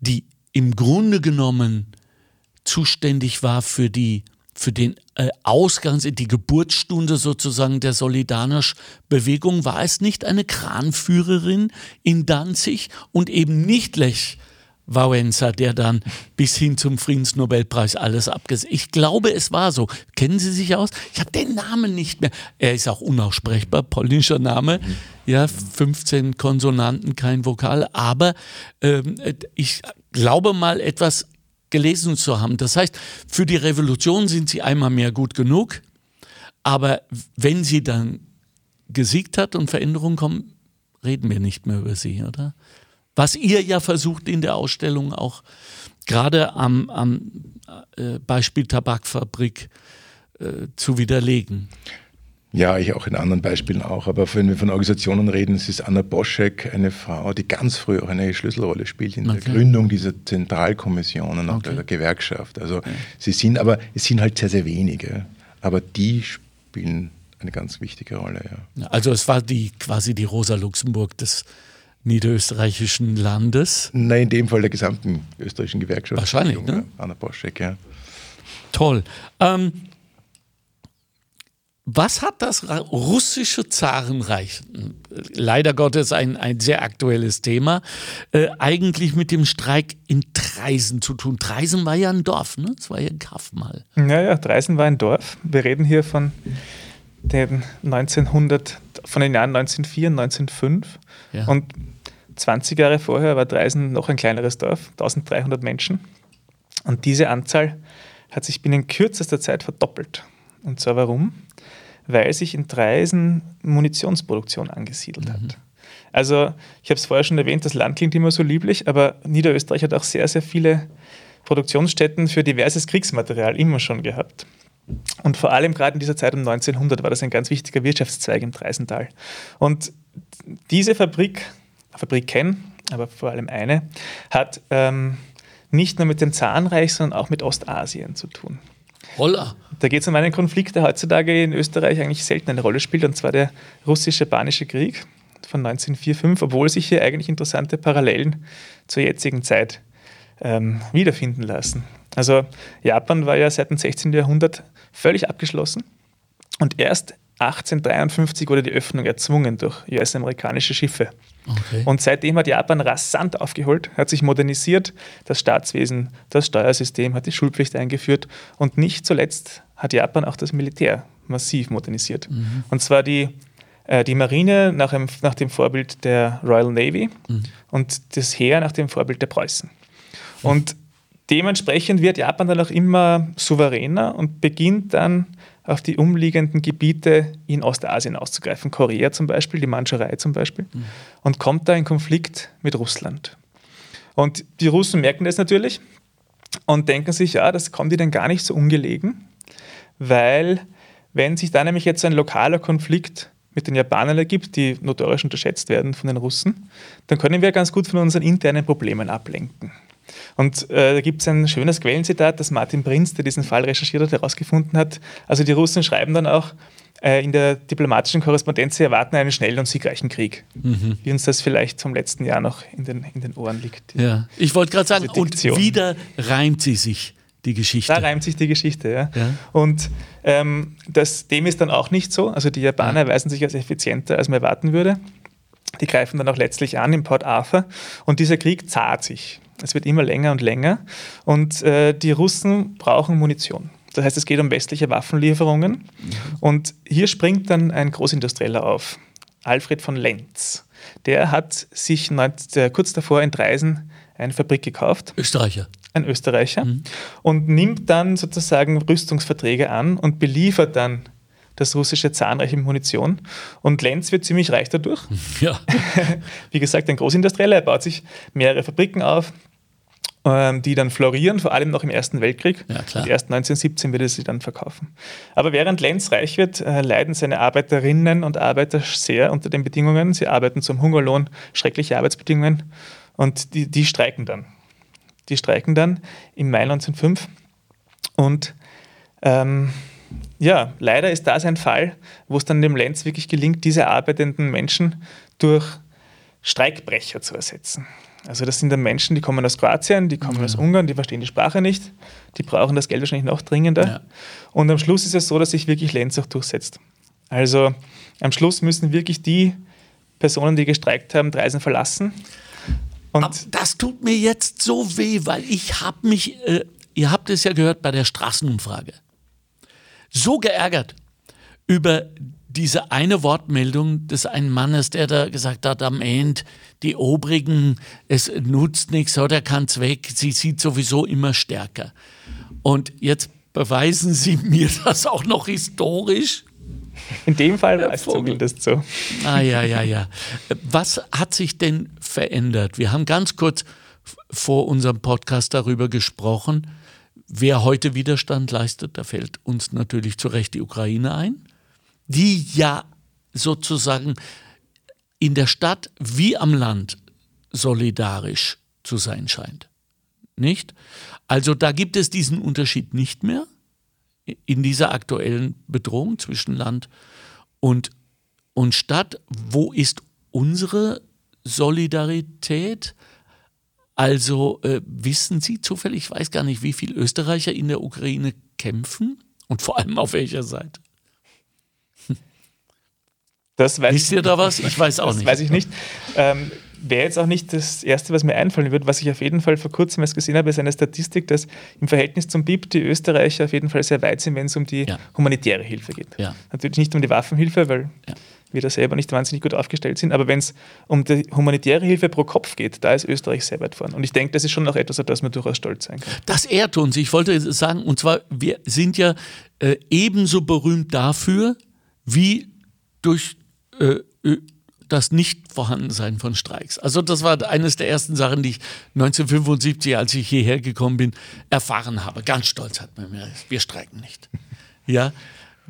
die im Grunde genommen zuständig war für die für den äh, Ausgangs-, die Geburtsstunde sozusagen der Solidarność-Bewegung war es nicht eine Kranführerin in Danzig und eben nicht Lech Wałęsa, der dann bis hin zum Friedensnobelpreis alles abgesetzt. Ich glaube, es war so. Kennen Sie sich aus? Ich habe den Namen nicht mehr. Er ist auch unaussprechbar, polnischer Name. Ja, 15 Konsonanten, kein Vokal. Aber ähm, ich glaube mal etwas gelesen zu haben. Das heißt, für die Revolution sind sie einmal mehr gut genug, aber wenn sie dann gesiegt hat und Veränderungen kommen, reden wir nicht mehr über sie, oder? Was ihr ja versucht in der Ausstellung auch gerade am, am äh, Beispiel Tabakfabrik äh, zu widerlegen. Ja, ich auch in anderen Beispielen auch. Aber wenn wir von Organisationen reden, es ist Anna Boschek, eine Frau, die ganz früh auch eine Schlüsselrolle spielt in okay. der Gründung dieser Zentralkommissionen, auch okay. der Gewerkschaft. Also okay. sie sind, aber es sind halt sehr, sehr wenige. Aber die spielen eine ganz wichtige Rolle, ja. Also es war die quasi die Rosa Luxemburg des niederösterreichischen Landes? Nein, in dem Fall der gesamten österreichischen Gewerkschaft. Wahrscheinlich, ne? Anna Boschek, ja. Toll. Ähm, was hat das russische Zarenreich, leider Gottes ein, ein sehr aktuelles Thema, äh, eigentlich mit dem Streik in Treisen zu tun? Treisen war ja ein Dorf, ne? Das war ja ein Kaff mal. Ja, ja, Treisen war ein Dorf. Wir reden hier von den 1900, von den Jahren 1904 und 1905. Ja. Und 20 Jahre vorher war Treisen noch ein kleineres Dorf, 1300 Menschen. Und diese Anzahl hat sich binnen kürzester Zeit verdoppelt. Und zwar warum? Weil sich in Dreisen Munitionsproduktion angesiedelt mhm. hat. Also, ich habe es vorher schon erwähnt, das Land klingt immer so lieblich, aber Niederösterreich hat auch sehr, sehr viele Produktionsstätten für diverses Kriegsmaterial immer schon gehabt. Und vor allem gerade in dieser Zeit um 1900 war das ein ganz wichtiger Wirtschaftszweig im Dreisental. Und diese Fabrik, Fabriken, aber vor allem eine, hat ähm, nicht nur mit dem Zahnreich, sondern auch mit Ostasien zu tun. Holla. Da geht es um einen Konflikt, der heutzutage in Österreich eigentlich selten eine Rolle spielt, und zwar der russisch-japanische Krieg von 1945, obwohl sich hier eigentlich interessante Parallelen zur jetzigen Zeit ähm, wiederfinden lassen. Also Japan war ja seit dem 16. Jahrhundert völlig abgeschlossen und erst 1853 wurde die Öffnung erzwungen durch US-amerikanische Schiffe. Okay. Und seitdem hat Japan rasant aufgeholt, hat sich modernisiert, das Staatswesen, das Steuersystem, hat die Schulpflicht eingeführt und nicht zuletzt hat Japan auch das Militär massiv modernisiert. Mhm. Und zwar die, äh, die Marine nach, einem, nach, dem Vorbild der Royal Navy mhm. und das Heer nach dem Vorbild der Preußen. Und dementsprechend wird Japan dann auch immer souveräner und beginnt dann auf die umliegenden Gebiete in Ostasien auszugreifen, Korea zum Beispiel, die Mandschurei zum Beispiel, mhm. und kommt da in Konflikt mit Russland. Und die Russen merken das natürlich und denken sich, ja, das kommt ihnen gar nicht so ungelegen, weil wenn sich da nämlich jetzt ein lokaler Konflikt mit den Japanern ergibt, die notorisch unterschätzt werden von den Russen, dann können wir ganz gut von unseren internen Problemen ablenken. Und äh, da gibt es ein schönes Quellenzitat, das Martin Prinz, der diesen Fall recherchiert hat, herausgefunden hat. Also die Russen schreiben dann auch, äh, in der diplomatischen Korrespondenz, sie erwarten einen schnellen und siegreichen Krieg. Mhm. Wie uns das vielleicht vom letzten Jahr noch in den, in den Ohren liegt. Ja, ich wollte gerade sagen, und wieder reimt sie sich die Geschichte. Da reimt sich die Geschichte, ja. ja. Und ähm, das, dem ist dann auch nicht so. Also die Japaner ja. erweisen sich als effizienter, als man erwarten würde. Die greifen dann auch letztlich an in Port Arthur und dieser Krieg zahlt sich. Es wird immer länger und länger und äh, die Russen brauchen Munition. Das heißt, es geht um westliche Waffenlieferungen. Mhm. Und hier springt dann ein Großindustrieller auf, Alfred von Lenz. Der hat sich kurz davor in Dreisen eine Fabrik gekauft. Österreicher. Ein Österreicher. Mhm. Und nimmt dann sozusagen Rüstungsverträge an und beliefert dann das russische Zahnreich mit Munition. Und Lenz wird ziemlich reich dadurch. Ja. Wie gesagt, ein Großindustrieller. Er baut sich mehrere Fabriken auf, ähm, die dann florieren, vor allem noch im Ersten Weltkrieg. Ja, klar. Und erst 1917 wird er sie dann verkaufen. Aber während Lenz reich wird, äh, leiden seine Arbeiterinnen und Arbeiter sehr unter den Bedingungen. Sie arbeiten zum Hungerlohn, schreckliche Arbeitsbedingungen und die, die streiken dann. Die streiken dann im Mai 1905 und ähm, ja, leider ist das ein Fall, wo es dann dem Lenz wirklich gelingt, diese arbeitenden Menschen durch Streikbrecher zu ersetzen. Also das sind dann Menschen, die kommen aus Kroatien, die kommen ja. aus Ungarn, die verstehen die Sprache nicht, die brauchen das Geld wahrscheinlich noch dringender. Ja. Und am Schluss ist es so, dass sich wirklich Lenz auch durchsetzt. Also am Schluss müssen wirklich die Personen, die gestreikt haben, Dreisen verlassen. Und Aber das tut mir jetzt so weh, weil ich habe mich, äh, ihr habt es ja gehört bei der Straßenumfrage, so geärgert über diese eine Wortmeldung des einen Mannes, der da gesagt hat, am Ende, die Obrigen, es nutzt nichts, oder kann es weg, sie sieht sowieso immer stärker. Und jetzt beweisen Sie mir das auch noch historisch. In dem Fall war es zumindest so. Ah, ja, ja, ja. Was hat sich denn verändert? Wir haben ganz kurz vor unserem Podcast darüber gesprochen, wer heute Widerstand leistet. Da fällt uns natürlich zu Recht die Ukraine ein die ja sozusagen in der Stadt wie am Land solidarisch zu sein scheint. Nicht? Also da gibt es diesen Unterschied nicht mehr in dieser aktuellen Bedrohung zwischen Land und, und Stadt. Wo ist unsere Solidarität? Also äh, wissen Sie zufällig, ich weiß gar nicht, wie viele Österreicher in der Ukraine kämpfen und vor allem auf welcher Seite? Das weiß Wisst ihr da was? Ich weiß auch das nicht. weiß ich nicht. Ähm, Wäre jetzt auch nicht das Erste, was mir einfallen wird. Was ich auf jeden Fall vor kurzem erst gesehen habe, ist eine Statistik, dass im Verhältnis zum BIP die Österreicher auf jeden Fall sehr weit sind, wenn es um die ja. humanitäre Hilfe geht. Ja. Natürlich nicht um die Waffenhilfe, weil ja. Wir da selber nicht wahnsinnig gut aufgestellt sind, aber wenn es um die humanitäre Hilfe pro Kopf geht, da ist Österreich sehr weit vorn. Und ich denke, das ist schon auch etwas, auf das man durchaus stolz sein kann. Das ehrt uns. Ich wollte sagen, und zwar, wir sind ja äh, ebenso berühmt dafür, wie durch äh, das Nicht-Vorhandensein von Streiks. Also das war eines der ersten Sachen, die ich 1975, als ich hierher gekommen bin, erfahren habe. Ganz stolz hat man mir, wir streiken nicht. Ja,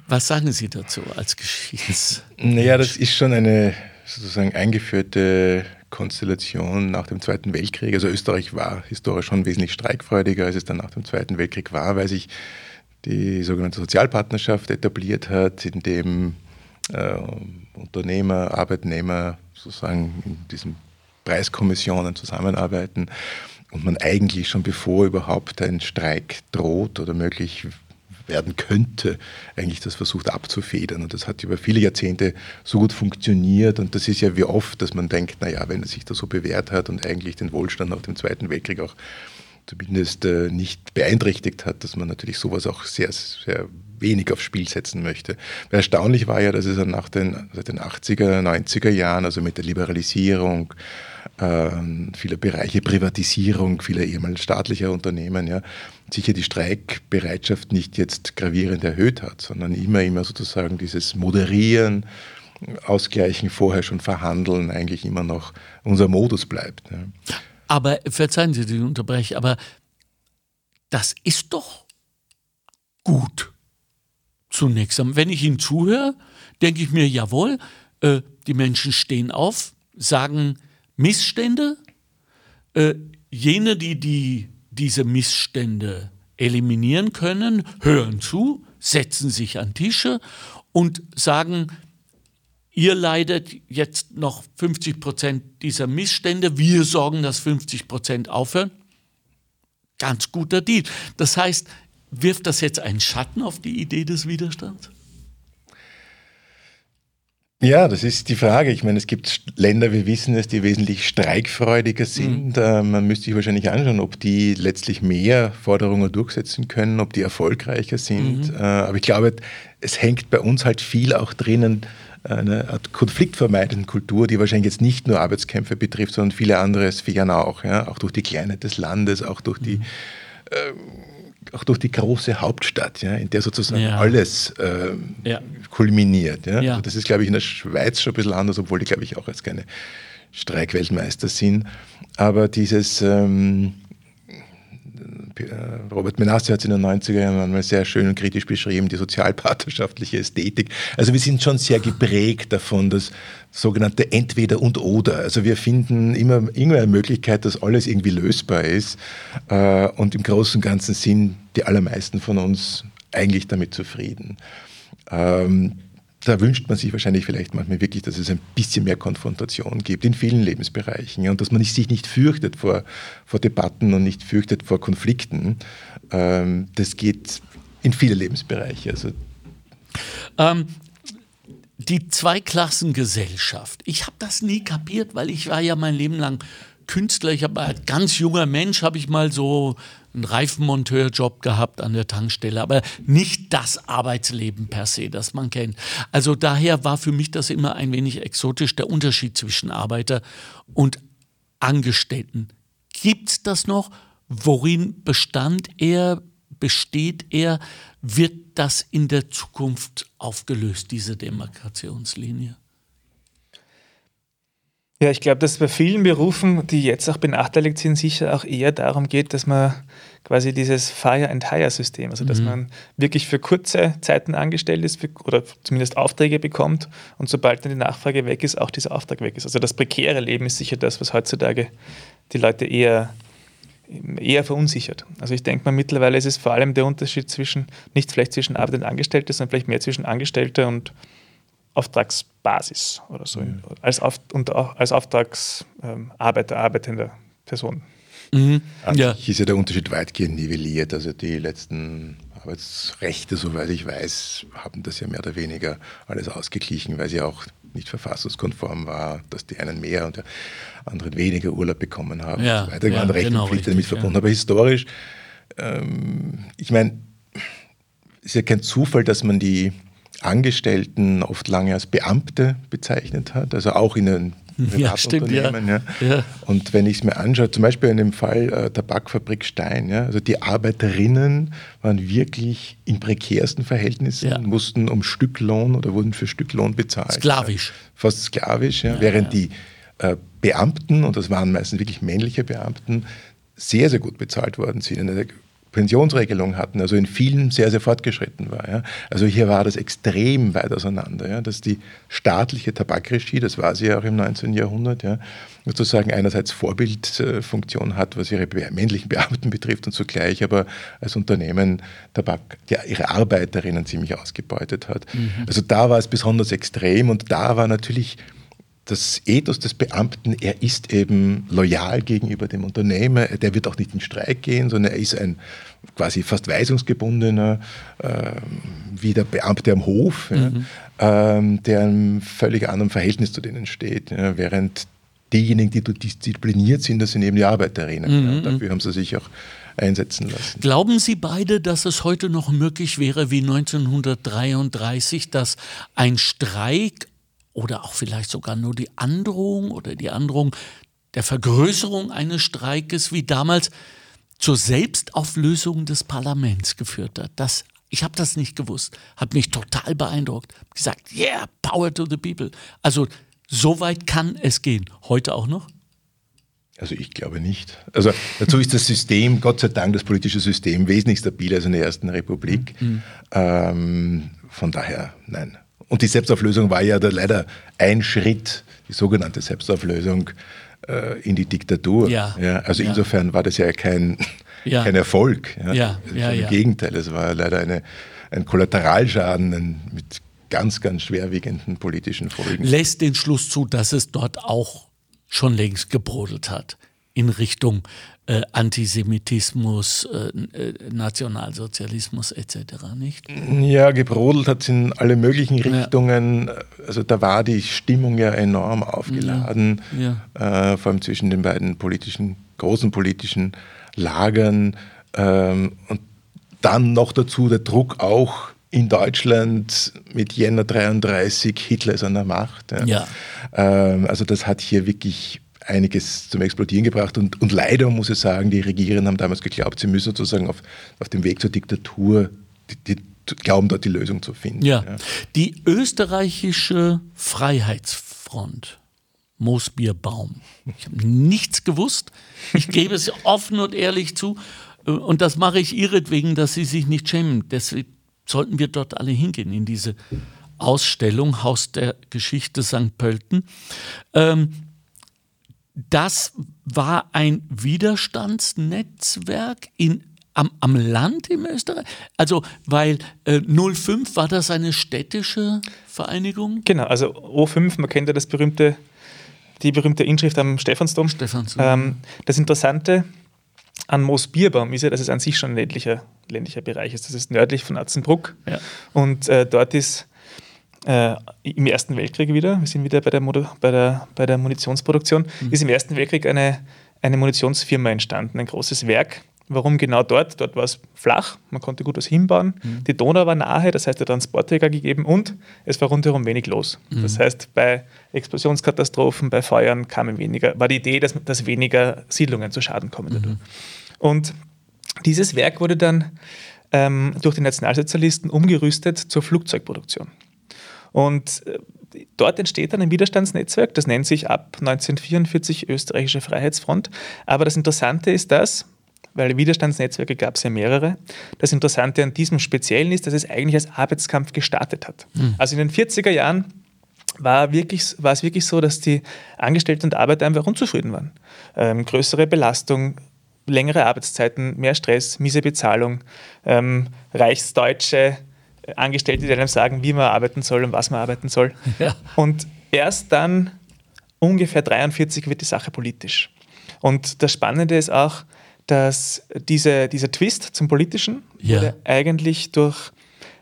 was sagen Sie dazu als Geschichts? Naja, das ist schon eine sozusagen eingeführte Konstellation nach dem Zweiten Weltkrieg. Also Österreich war historisch schon wesentlich streikfreudiger, als es dann nach dem Zweiten Weltkrieg war, weil sich die sogenannte Sozialpartnerschaft etabliert hat, in dem äh, Unternehmer, Arbeitnehmer sozusagen in diesen Preiskommissionen zusammenarbeiten und man eigentlich schon bevor überhaupt ein Streik droht oder möglich werden könnte, eigentlich das versucht abzufedern. Und das hat über viele Jahrzehnte so gut funktioniert. Und das ist ja wie oft, dass man denkt, naja, wenn es sich da so bewährt hat und eigentlich den Wohlstand nach dem Zweiten Weltkrieg auch zumindest äh, nicht beeinträchtigt hat, dass man natürlich sowas auch sehr, sehr wenig aufs Spiel setzen möchte. Erstaunlich war ja, dass es nach den, seit den 80er, 90er Jahren, also mit der Liberalisierung äh, vieler Bereiche, Privatisierung vieler ehemals staatlicher Unternehmen, ja, sicher die Streikbereitschaft nicht jetzt gravierend erhöht hat, sondern immer, immer sozusagen dieses Moderieren, Ausgleichen, vorher schon verhandeln, eigentlich immer noch unser Modus bleibt. Ja. Aber verzeihen Sie, die unterbreche, aber das ist doch gut. Zunächst wenn ich Ihnen zuhöre, denke ich mir, jawohl, äh, die Menschen stehen auf, sagen Missstände, äh, jene, die, die diese Missstände eliminieren können, hören zu, setzen sich an Tische und sagen, ihr leidet jetzt noch 50 Prozent dieser Missstände, wir sorgen, dass 50 Prozent aufhören. Ganz guter Deal. Das heißt, wirft das jetzt einen Schatten auf die Idee des Widerstands? Ja, das ist die Frage. Ich meine, es gibt Länder, wir wissen es, die wesentlich streikfreudiger sind. Mhm. Man müsste sich wahrscheinlich anschauen, ob die letztlich mehr Forderungen durchsetzen können, ob die erfolgreicher sind. Mhm. Äh, aber ich glaube, es hängt bei uns halt viel auch drinnen, eine Art konfliktvermeidenden Kultur, die wahrscheinlich jetzt nicht nur Arbeitskämpfe betrifft, sondern viele andere Sphären auch. Ja? Auch durch die Kleinheit des Landes, auch durch die. Mhm. Ähm, auch durch die große Hauptstadt, ja, in der sozusagen ja. alles äh, ja. kulminiert. Ja? ja. Also das ist, glaube ich, in der Schweiz schon ein bisschen anders, obwohl die, glaube ich, auch als keine Streikweltmeister sind. Aber dieses, ähm, äh, Robert Menasse hat es in den 90er Jahren einmal sehr schön und kritisch beschrieben, die sozialpartnerschaftliche Ästhetik. Also wir sind schon sehr geprägt davon, das sogenannte Entweder und Oder. Also wir finden immer, immer eine Möglichkeit, dass alles irgendwie lösbar ist. Äh, und im Großen und Ganzen sind die allermeisten von uns eigentlich damit zufrieden. Ähm, da wünscht man sich wahrscheinlich vielleicht manchmal wirklich, dass es ein bisschen mehr Konfrontation gibt in vielen Lebensbereichen und dass man sich nicht fürchtet vor, vor Debatten und nicht fürchtet vor Konflikten. Ähm, das geht in viele Lebensbereiche. Also ähm, die Zweiklassengesellschaft. Ich habe das nie kapiert, weil ich war ja mein Leben lang Künstler. Ich habe als ganz junger Mensch habe ich mal so einen Reifenmonteurjob gehabt an der Tankstelle, aber nicht das Arbeitsleben per se, das man kennt. Also daher war für mich das immer ein wenig exotisch, der Unterschied zwischen Arbeiter und Angestellten. Gibt es das noch? Worin bestand er? Besteht er? Wird das in der Zukunft aufgelöst, diese Demarkationslinie? Ja, ich glaube, dass bei vielen Berufen, die jetzt auch benachteiligt sind, sicher auch eher darum geht, dass man quasi dieses Fire and Hire System, also dass mhm. man wirklich für kurze Zeiten angestellt ist für, oder zumindest Aufträge bekommt und sobald dann die Nachfrage weg ist, auch dieser Auftrag weg ist. Also das prekäre Leben ist sicher das, was heutzutage die Leute eher eher verunsichert. Also ich denke mal, mittlerweile ist es vor allem der Unterschied zwischen, nicht vielleicht zwischen Arbeit und Angestellte, sondern vielleicht mehr zwischen Angestellte und Auftragsbasis oder so, mhm. als, Auf, und als Auftragsarbeiter, ähm, arbeitender Person. Mhm. Ja. ist ja der Unterschied weitgehend nivelliert. Also die letzten Arbeitsrechte, soweit ich weiß, haben das ja mehr oder weniger alles ausgeglichen, weil sie auch nicht verfassungskonform war, dass die einen mehr und die anderen weniger Urlaub bekommen haben. Ja, und so weiter. Ja, Rechte genau, und Pflichten damit verbunden. Ja. Aber historisch, ähm, ich meine, ist ja kein Zufall, dass man die Angestellten oft lange als Beamte bezeichnet hat, also auch in den ja, stimmt, ja. ja. ja. Und wenn ich es mir anschaue, zum Beispiel in dem Fall äh, Tabakfabrik Stein, ja, also die Arbeiterinnen waren wirklich in prekärsten Verhältnissen, ja. mussten um Stücklohn oder wurden für Stücklohn bezahlt. Sklavisch. Fast sklavisch, ja, während die äh, Beamten, und das waren meistens wirklich männliche Beamten, sehr, sehr gut bezahlt worden sind. Pensionsregelung hatten, also in vielen sehr, sehr fortgeschritten war. Ja. Also hier war das extrem weit auseinander, ja, dass die staatliche Tabakregie, das war sie ja auch im 19. Jahrhundert, ja, sozusagen einerseits Vorbildfunktion hat, was ihre männlichen Beamten betrifft und zugleich aber als Unternehmen Tabak, ja, ihre Arbeiterinnen ziemlich ausgebeutet hat. Mhm. Also da war es besonders extrem und da war natürlich das Ethos des Beamten, er ist eben loyal gegenüber dem Unternehmer, der wird auch nicht in Streik gehen, sondern er ist ein quasi fast weisungsgebundener, äh, wie der Beamte am Hof, mhm. ja, äh, der in einem völlig anderen Verhältnis zu denen steht, ja, während diejenigen, die diszipliniert sind, das sind eben die Arbeiterinnen. Mhm. Ja, dafür haben sie sich auch einsetzen lassen. Glauben Sie beide, dass es heute noch möglich wäre, wie 1933, dass ein Streik oder auch vielleicht sogar nur die Androhung oder die Androhung der Vergrößerung eines Streikes wie damals zur Selbstauflösung des Parlaments geführt hat. Das, ich habe das nicht gewusst, hat mich total beeindruckt. Gesagt, yeah, power to the people. Also so weit kann es gehen. Heute auch noch? Also ich glaube nicht. Also dazu ist das System, Gott sei Dank, das politische System wesentlich stabiler als in der Ersten Republik. Mhm. Ähm, von daher, nein. Und die Selbstauflösung war ja da leider ein Schritt, die sogenannte Selbstauflösung äh, in die Diktatur. Ja. ja also ja. insofern war das ja kein, ja. kein Erfolg. Ja. Ja. Im Gegenteil, es war leider eine, ein Kollateralschaden ein, mit ganz, ganz schwerwiegenden politischen Folgen. Lässt den Schluss zu, dass es dort auch schon längst gebrodelt hat in Richtung äh, Antisemitismus, äh, äh Nationalsozialismus etc., nicht? Ja, gebrodelt hat es in alle möglichen Richtungen. Ja. Also da war die Stimmung ja enorm aufgeladen, ja. Ja. Äh, vor allem zwischen den beiden politischen, großen politischen Lagern. Ähm, und dann noch dazu der Druck auch in Deutschland mit Jänner 33, Hitler ist an der Macht. Ja. ja. Ähm, also das hat hier wirklich einiges zum Explodieren gebracht und, und leider muss ich sagen, die Regierenden haben damals geglaubt, sie müssen sozusagen auf, auf dem Weg zur Diktatur die, die, glauben, dort die Lösung zu finden. Ja. ja. Die österreichische Freiheitsfront, Moosbierbaum. Ich habe nichts gewusst. Ich gebe es offen und ehrlich zu. Und das mache ich ihretwegen, dass sie sich nicht schämen. Deswegen sollten wir dort alle hingehen, in diese Ausstellung Haus der Geschichte St. Pölten. Ähm, das war ein Widerstandsnetzwerk in, am, am Land im Österreich? Also, weil äh, 05 war das eine städtische Vereinigung? Genau, also O5, man kennt ja das berühmte, die berühmte Inschrift am Stephansdom. Stephansdom. Ähm, das Interessante an Moosbierbaum ist ja, dass es an sich schon ein ländlicher, ländlicher Bereich ist. Das ist nördlich von Atzenbruck. Ja. Und äh, dort ist äh, im Ersten Weltkrieg wieder, wir sind wieder bei der, bei der, bei der Munitionsproduktion, mhm. ist im Ersten Weltkrieg eine, eine Munitionsfirma entstanden, ein großes Werk. Warum genau dort? Dort war es flach, man konnte gut was hinbauen. Mhm. Die Donau war nahe, das heißt, der Transportwege gegeben und es war rundherum wenig los. Mhm. Das heißt, bei Explosionskatastrophen, bei Feuern kamen weniger, war die Idee, dass, dass weniger Siedlungen zu Schaden kommen. Mhm. Und dieses Werk wurde dann ähm, durch die Nationalsozialisten umgerüstet zur Flugzeugproduktion. Und äh, dort entsteht dann ein Widerstandsnetzwerk, das nennt sich ab 1944 Österreichische Freiheitsfront. Aber das Interessante ist das, weil Widerstandsnetzwerke gab es ja mehrere. Das Interessante an diesem Speziellen ist, dass es eigentlich als Arbeitskampf gestartet hat. Mhm. Also in den 40er Jahren war, wirklich, war es wirklich so, dass die Angestellten und Arbeiter einfach unzufrieden waren. Ähm, größere Belastung, längere Arbeitszeiten, mehr Stress, miese Bezahlung, ähm, Reichsdeutsche, Angestellte, die einem sagen, wie man arbeiten soll und was man arbeiten soll. Ja. Und erst dann, ungefähr 43, wird die Sache politisch. Und das Spannende ist auch, dass diese, dieser Twist zum Politischen ja. eigentlich durch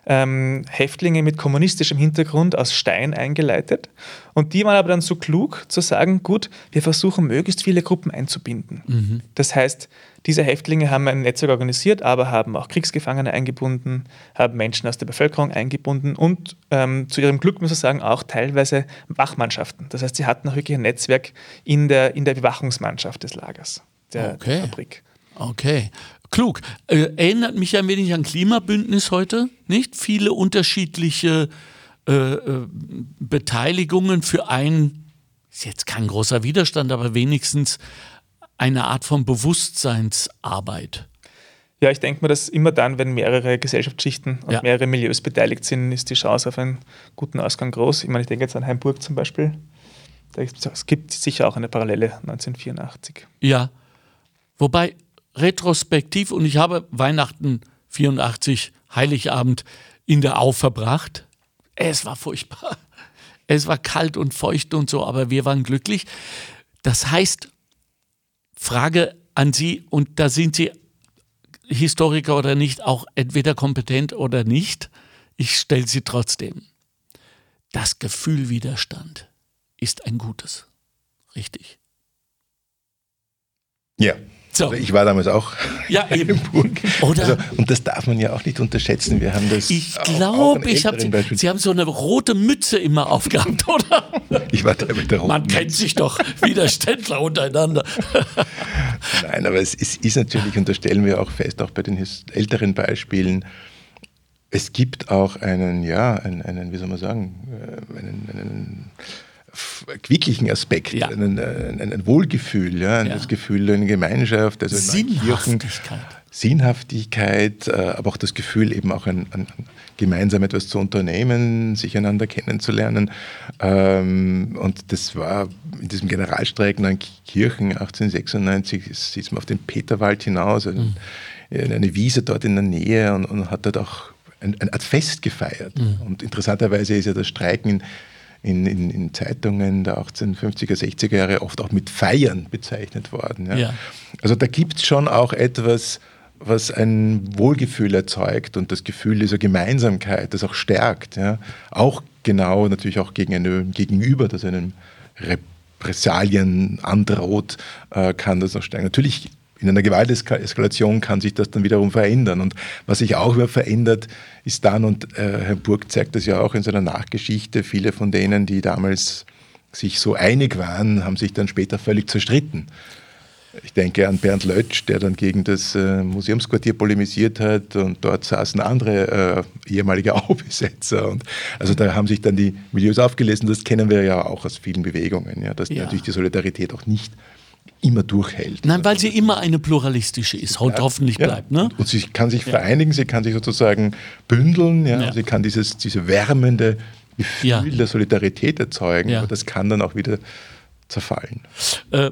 ähm, Häftlinge mit kommunistischem Hintergrund aus Stein eingeleitet. Und die waren aber dann so klug zu sagen, gut, wir versuchen möglichst viele Gruppen einzubinden. Mhm. Das heißt, diese Häftlinge haben ein Netzwerk organisiert, aber haben auch Kriegsgefangene eingebunden, haben Menschen aus der Bevölkerung eingebunden und ähm, zu ihrem Glück muss man sagen, auch teilweise Wachmannschaften. Das heißt, sie hatten auch wirklich ein Netzwerk in der, in der Bewachungsmannschaft des Lagers, der, okay. der Fabrik. Okay. Klug. Äh, erinnert mich ein wenig an Klimabündnis heute, nicht? Viele unterschiedliche äh, äh, Beteiligungen für ein, ist jetzt kein großer Widerstand, aber wenigstens eine Art von Bewusstseinsarbeit. Ja, ich denke mir, dass immer dann, wenn mehrere Gesellschaftsschichten und ja. mehrere Milieus beteiligt sind, ist die Chance auf einen guten Ausgang groß. Ich meine, ich denke jetzt an Heimburg zum Beispiel. Es gibt sicher auch eine Parallele 1984. Ja, wobei retrospektiv und ich habe Weihnachten 84, Heiligabend in der Au verbracht. Es war furchtbar. Es war kalt und feucht und so, aber wir waren glücklich. Das heißt, Frage an Sie, und da sind Sie Historiker oder nicht, auch entweder kompetent oder nicht. Ich stelle sie trotzdem. Das Gefühl Widerstand ist ein gutes. Richtig. Ja. So. Ich war damals auch ja, eben. Oder? Also, und das darf man ja auch nicht unterschätzen. Wir haben das. Ich glaube, ich habe. Sie, Sie haben so eine rote Mütze immer aufgehabt, oder? Ich war da mit der roten Man kennt sich doch Widerständler untereinander. Nein, aber es ist, ist natürlich, und das stellen wir auch fest, auch bei den älteren Beispielen, es gibt auch einen, ja, einen, einen wie soll man sagen, äh, einen, einen quicklichen Aspekt, ja. ein, ein, ein, Wohlgefühl, ja, ja. das Gefühl einer Gemeinschaft, also Sinnhaftigkeit. Sinnhaftigkeit, äh, aber auch das Gefühl, eben auch ein, ein, gemeinsam etwas zu unternehmen, sich einander kennenzulernen. Ähm, und das war in diesem Generalstreik in Kirchen 1896, sieht man auf den Peterwald hinaus, mhm. eine Wiese dort in der Nähe und, und hat dort auch ein, Fest gefeiert. Mhm. Und interessanterweise ist ja das Streiken in, in, in, Zeitungen der 1850er, 60er Jahre oft auch mit Feiern bezeichnet worden. Ja. Ja. Also da gibt es schon auch etwas, was ein Wohlgefühl erzeugt und das Gefühl dieser Gemeinsamkeit, das auch stärkt. Ja. Auch genau natürlich auch gegen ein Gegenüber, das einem Repressalien androht, äh, kann das auch stärken. Natürlich in einer Gewalteskalation kann sich das dann wiederum verändern. Und was sich auch wieder verändert, ist dann, und äh, Herr Burg zeigt das ja auch in seiner Nachgeschichte, viele von denen, die damals sich so einig waren, haben sich dann später völlig zerstritten. Ich denke an Bernd Lötsch, der dann gegen das äh, Museumsquartier polemisiert hat und dort saßen andere äh, ehemalige Aubesetzer. Und also da haben sich dann die Milieus aufgelesen. Das kennen wir ja auch aus vielen Bewegungen, ja, dass ja. natürlich die Solidarität auch nicht immer durchhält. Nein, weil sie immer eine pluralistische ist und ja, hoffentlich ja. bleibt. Ne? Und sie kann sich vereinigen, sie kann sich sozusagen bündeln, ja, sie kann dieses diese wärmende Gefühl der Solidarität erzeugen, aber das kann dann auch wieder zerfallen. Äh,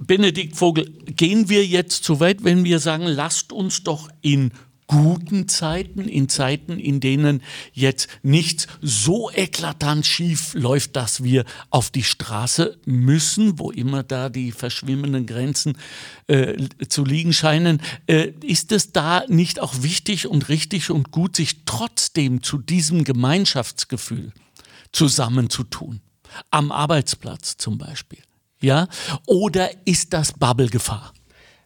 Benedikt Vogel, gehen wir jetzt zu weit, wenn wir sagen, lasst uns doch in guten Zeiten, in Zeiten, in denen jetzt nichts so eklatant schief läuft, dass wir auf die Straße müssen, wo immer da die verschwimmenden Grenzen äh, zu liegen scheinen. Äh, ist es da nicht auch wichtig und richtig und gut, sich trotzdem zu diesem Gemeinschaftsgefühl zusammenzutun? Am Arbeitsplatz zum Beispiel. Ja? Oder ist das Bubble-Gefahr?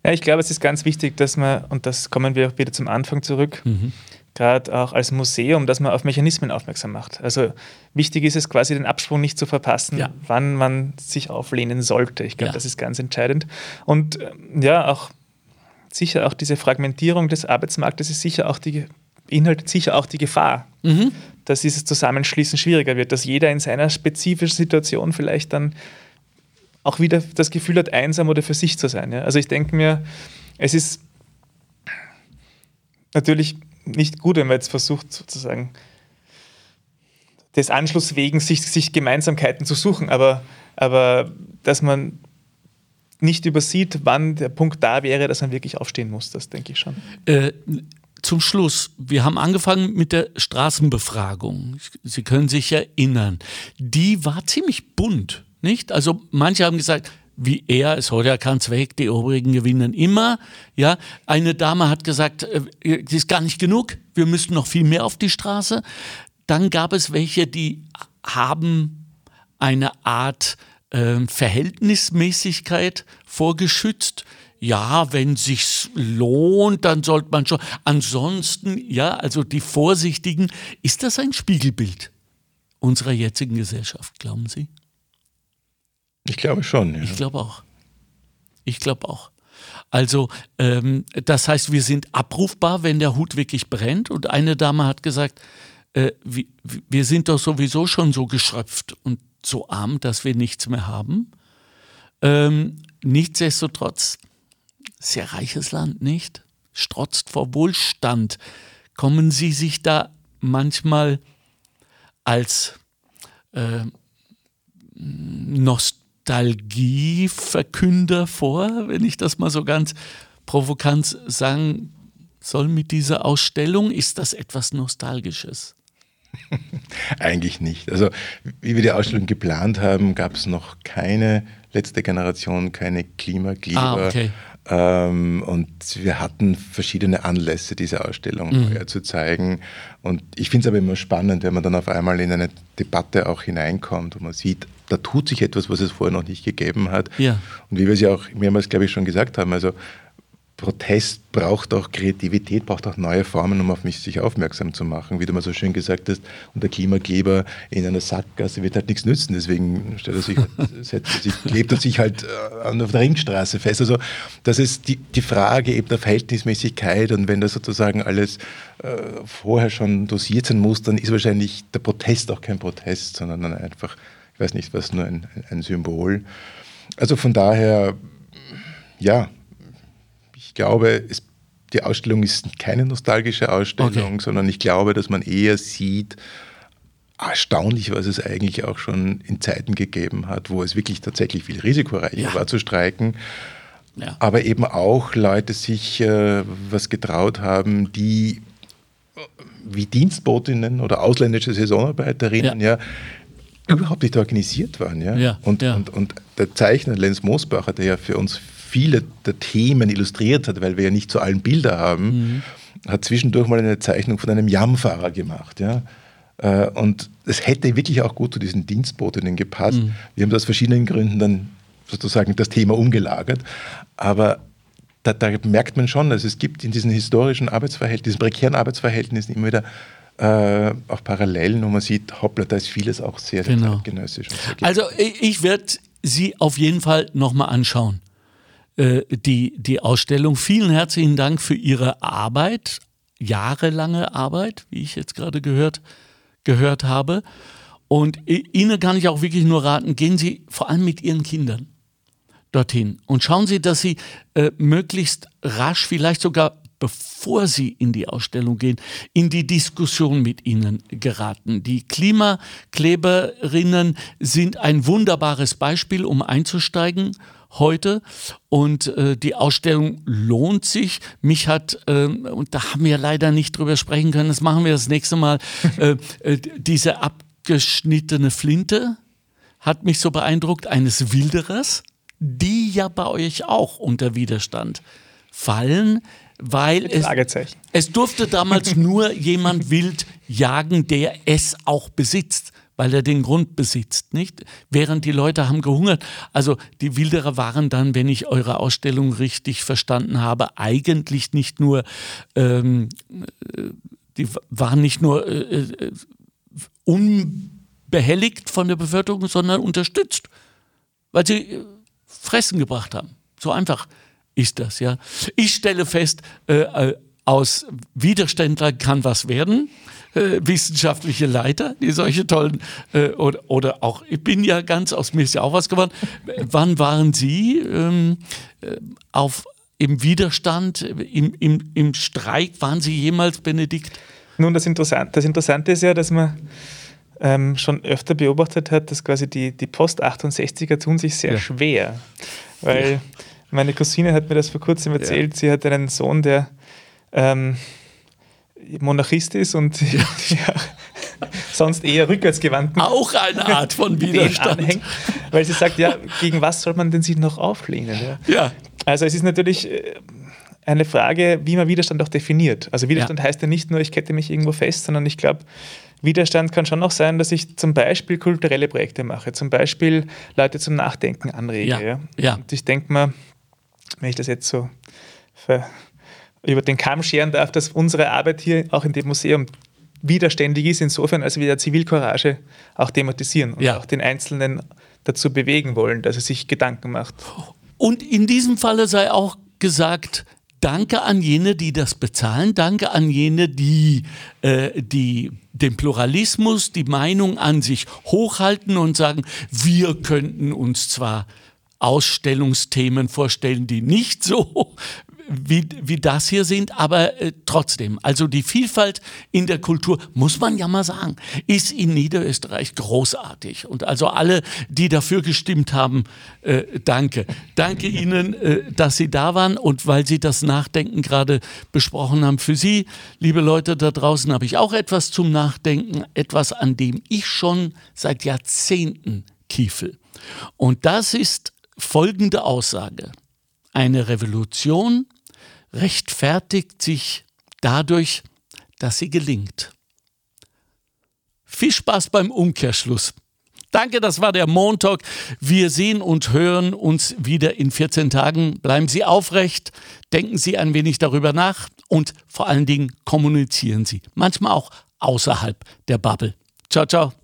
Ja, ich glaube, es ist ganz wichtig, dass man, und das kommen wir auch wieder zum Anfang zurück, mhm. gerade auch als Museum, dass man auf Mechanismen aufmerksam macht. Also wichtig ist es quasi, den Absprung nicht zu verpassen, ja. wann man sich auflehnen sollte. Ich glaube, ja. das ist ganz entscheidend. Und ähm, ja, auch sicher auch diese Fragmentierung des Arbeitsmarktes ist sicher auch die beinhaltet sicher auch die Gefahr, mhm. dass dieses Zusammenschließen schwieriger wird, dass jeder in seiner spezifischen Situation vielleicht dann auch wieder das Gefühl hat, einsam oder für sich zu sein. Ja? Also ich denke mir, es ist natürlich nicht gut, wenn man jetzt versucht, sozusagen des Anschlusses wegen sich, sich Gemeinsamkeiten zu suchen, aber, aber dass man nicht übersieht, wann der Punkt da wäre, dass man wirklich aufstehen muss, das denke ich schon. Äh, zum Schluss, wir haben angefangen mit der Straßenbefragung. Sie können sich erinnern. Die war ziemlich bunt nicht? Also manche haben gesagt, wie er, es hat ja keinen Zweck, die Obrigen gewinnen immer. Ja, eine Dame hat gesagt, äh, das ist gar nicht genug, wir müssen noch viel mehr auf die Straße. Dann gab es welche, die haben eine Art äh, Verhältnismäßigkeit vorgeschützt. Ja, wenn sich's lohnt, dann sollte man schon. Ansonsten, ja, also die Vorsichtigen, ist das ein Spiegelbild unserer jetzigen Gesellschaft, glauben Sie? Ich glaube schon. Ja. Ich glaube auch. Ich glaube auch. Also, ähm, das heißt, wir sind abrufbar, wenn der Hut wirklich brennt. Und eine Dame hat gesagt, äh, wir, wir sind doch sowieso schon so geschröpft und so arm, dass wir nichts mehr haben. Ähm, nichtsdestotrotz, sehr reiches Land, nicht? Strotzt vor Wohlstand. Kommen Sie sich da manchmal als äh, Nost Nostalgieverkünder vor, wenn ich das mal so ganz provokant sagen soll mit dieser Ausstellung? Ist das etwas Nostalgisches? Eigentlich nicht. Also, wie wir die Ausstellung geplant haben, gab es noch keine letzte Generation, keine Klimakleber. Ah, okay. Ähm, und wir hatten verschiedene Anlässe, diese Ausstellung mhm. zu zeigen. Und ich finde es aber immer spannend, wenn man dann auf einmal in eine Debatte auch hineinkommt und man sieht, da tut sich etwas, was es vorher noch nicht gegeben hat. Ja. Und wie wir es ja auch mehrmals, glaube ich, schon gesagt haben, also Protest braucht auch Kreativität, braucht auch neue Formen, um auf mich sich aufmerksam zu machen. Wie du mal so schön gesagt hast, und der Klimakleber in einer Sackgasse wird halt nichts nützen. Deswegen stellt er sich, halt, sich klebt er sich halt äh, auf der Ringstraße fest. Also das ist die, die Frage eben der Verhältnismäßigkeit und wenn das sozusagen alles äh, vorher schon dosiert sein muss, dann ist wahrscheinlich der Protest auch kein Protest, sondern dann einfach ich weiß nicht, was nur ein, ein Symbol. Also von daher, ja, ich glaube, es, die Ausstellung ist keine nostalgische Ausstellung, okay. sondern ich glaube, dass man eher sieht, erstaunlich, was es eigentlich auch schon in Zeiten gegeben hat, wo es wirklich tatsächlich viel risikoreicher ja. war zu streiken. Ja. Aber eben auch Leute sich äh, was getraut haben, die wie Dienstbotinnen oder ausländische Saisonarbeiterinnen ja, ja überhaupt nicht organisiert waren. Ja? ja, und, ja. Und, und der Zeichner Lenz Moosbacher, der ja für uns viele der Themen illustriert hat, weil wir ja nicht zu allen Bilder haben, mhm. hat zwischendurch mal eine Zeichnung von einem Jamfahrer gemacht. Ja? Äh, und es hätte wirklich auch gut zu diesen Dienstbotinnen gepasst. Mhm. Wir haben aus verschiedenen Gründen dann sozusagen das Thema umgelagert. Aber da, da merkt man schon, dass es gibt in diesen historischen Arbeitsverhältnissen, diesen prekären Arbeitsverhältnissen immer wieder äh, auch Parallelen, wo man sieht, hoppla, da ist vieles auch sehr, sehr genau. zeitgenössisch. Also ich werde Sie auf jeden Fall nochmal anschauen, die, die Ausstellung. Vielen herzlichen Dank für Ihre Arbeit, jahrelange Arbeit, wie ich jetzt gerade gehört, gehört habe. Und Ihnen kann ich auch wirklich nur raten, gehen Sie vor allem mit Ihren Kindern dorthin und schauen Sie, dass Sie äh, möglichst rasch, vielleicht sogar bevor Sie in die Ausstellung gehen, in die Diskussion mit Ihnen geraten. Die Klimakleberinnen sind ein wunderbares Beispiel, um einzusteigen heute. Und äh, die Ausstellung lohnt sich. Mich hat, äh, und da haben wir leider nicht drüber sprechen können, das machen wir das nächste Mal, äh, äh, diese abgeschnittene Flinte hat mich so beeindruckt, eines Wilderers die ja bei euch auch unter Widerstand fallen, weil es, es durfte damals nur jemand wild jagen, der es auch besitzt weil er den Grund besitzt, nicht? Während die Leute haben gehungert. Also die Wilderer waren dann, wenn ich eure Ausstellung richtig verstanden habe, eigentlich nicht nur, ähm, äh, die waren nicht nur äh, äh, unbehelligt von der Bevölkerung, sondern unterstützt, weil sie äh, Fressen gebracht haben. So einfach ist das, ja. Ich stelle fest, äh, aus Widerständler kann was werden. Äh, wissenschaftliche Leiter, die solche tollen, äh, oder, oder auch, ich bin ja ganz, aus mir ist ja auch was geworden. Wann waren Sie ähm, äh, auf, im Widerstand, im, im, im Streik? Waren Sie jemals, Benedikt? Nun, das, Interessant, das Interessante ist ja, dass man ähm, schon öfter beobachtet hat, dass quasi die, die Post-68er tun sich sehr ja. schwer. Weil ja. meine Cousine hat mir das vor kurzem erzählt, ja. sie hat einen Sohn, der ähm, Monarchist ist und sonst eher rückwärtsgewandt. Auch eine Art von Widerstand. Anhängt, weil sie sagt, ja, gegen was soll man denn sich noch auflehnen? Ja. Also es ist natürlich äh, eine Frage, wie man Widerstand auch definiert. Also Widerstand heißt ja nicht nur, ich kette mich irgendwo fest, sondern ich glaube, Widerstand kann schon auch sein, dass ich zum Beispiel kulturelle Projekte mache, zum Beispiel Leute zum Nachdenken anrege. Ja. ja. ja. Und ich denke mal, wenn ich das jetzt so über den Kamm scheren darf, dass unsere Arbeit hier auch in dem Museum widerständig ist, insofern, als wir Zivilcourage auch thematisieren und ja. auch den Einzelnen dazu bewegen wollen, dass er sich Gedanken macht. Und in diesem Falle sei auch gesagt, Danke an jene, die das bezahlen. Danke an jene, die, äh, die den Pluralismus, die Meinung an sich hochhalten und sagen, wir könnten uns zwar Ausstellungsthemen vorstellen, die nicht so wie, wie das hier sind, aber äh, trotzdem, also die Vielfalt in der Kultur, muss man ja mal sagen, ist in Niederösterreich großartig. Und also alle, die dafür gestimmt haben, äh, danke. Danke Ihnen, äh, dass Sie da waren und weil Sie das Nachdenken gerade besprochen haben. Für Sie, liebe Leute da draußen, habe ich auch etwas zum Nachdenken, etwas, an dem ich schon seit Jahrzehnten kiefel. Und das ist folgende Aussage. Eine Revolution rechtfertigt sich dadurch, dass sie gelingt. Viel Spaß beim Umkehrschluss. Danke, das war der Montag. Wir sehen und hören uns wieder in 14 Tagen. Bleiben Sie aufrecht, denken Sie ein wenig darüber nach und vor allen Dingen kommunizieren Sie. Manchmal auch außerhalb der Bubble. Ciao, ciao.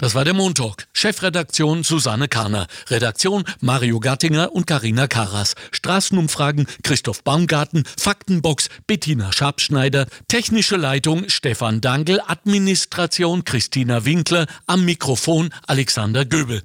Das war der Montalk. Chefredaktion Susanne Kahner. Redaktion Mario Gattinger und Karina Karas. Straßenumfragen Christoph Baumgarten. Faktenbox Bettina Schabschneider. Technische Leitung Stefan Dangel. Administration Christina Winkler. Am Mikrofon Alexander Göbel.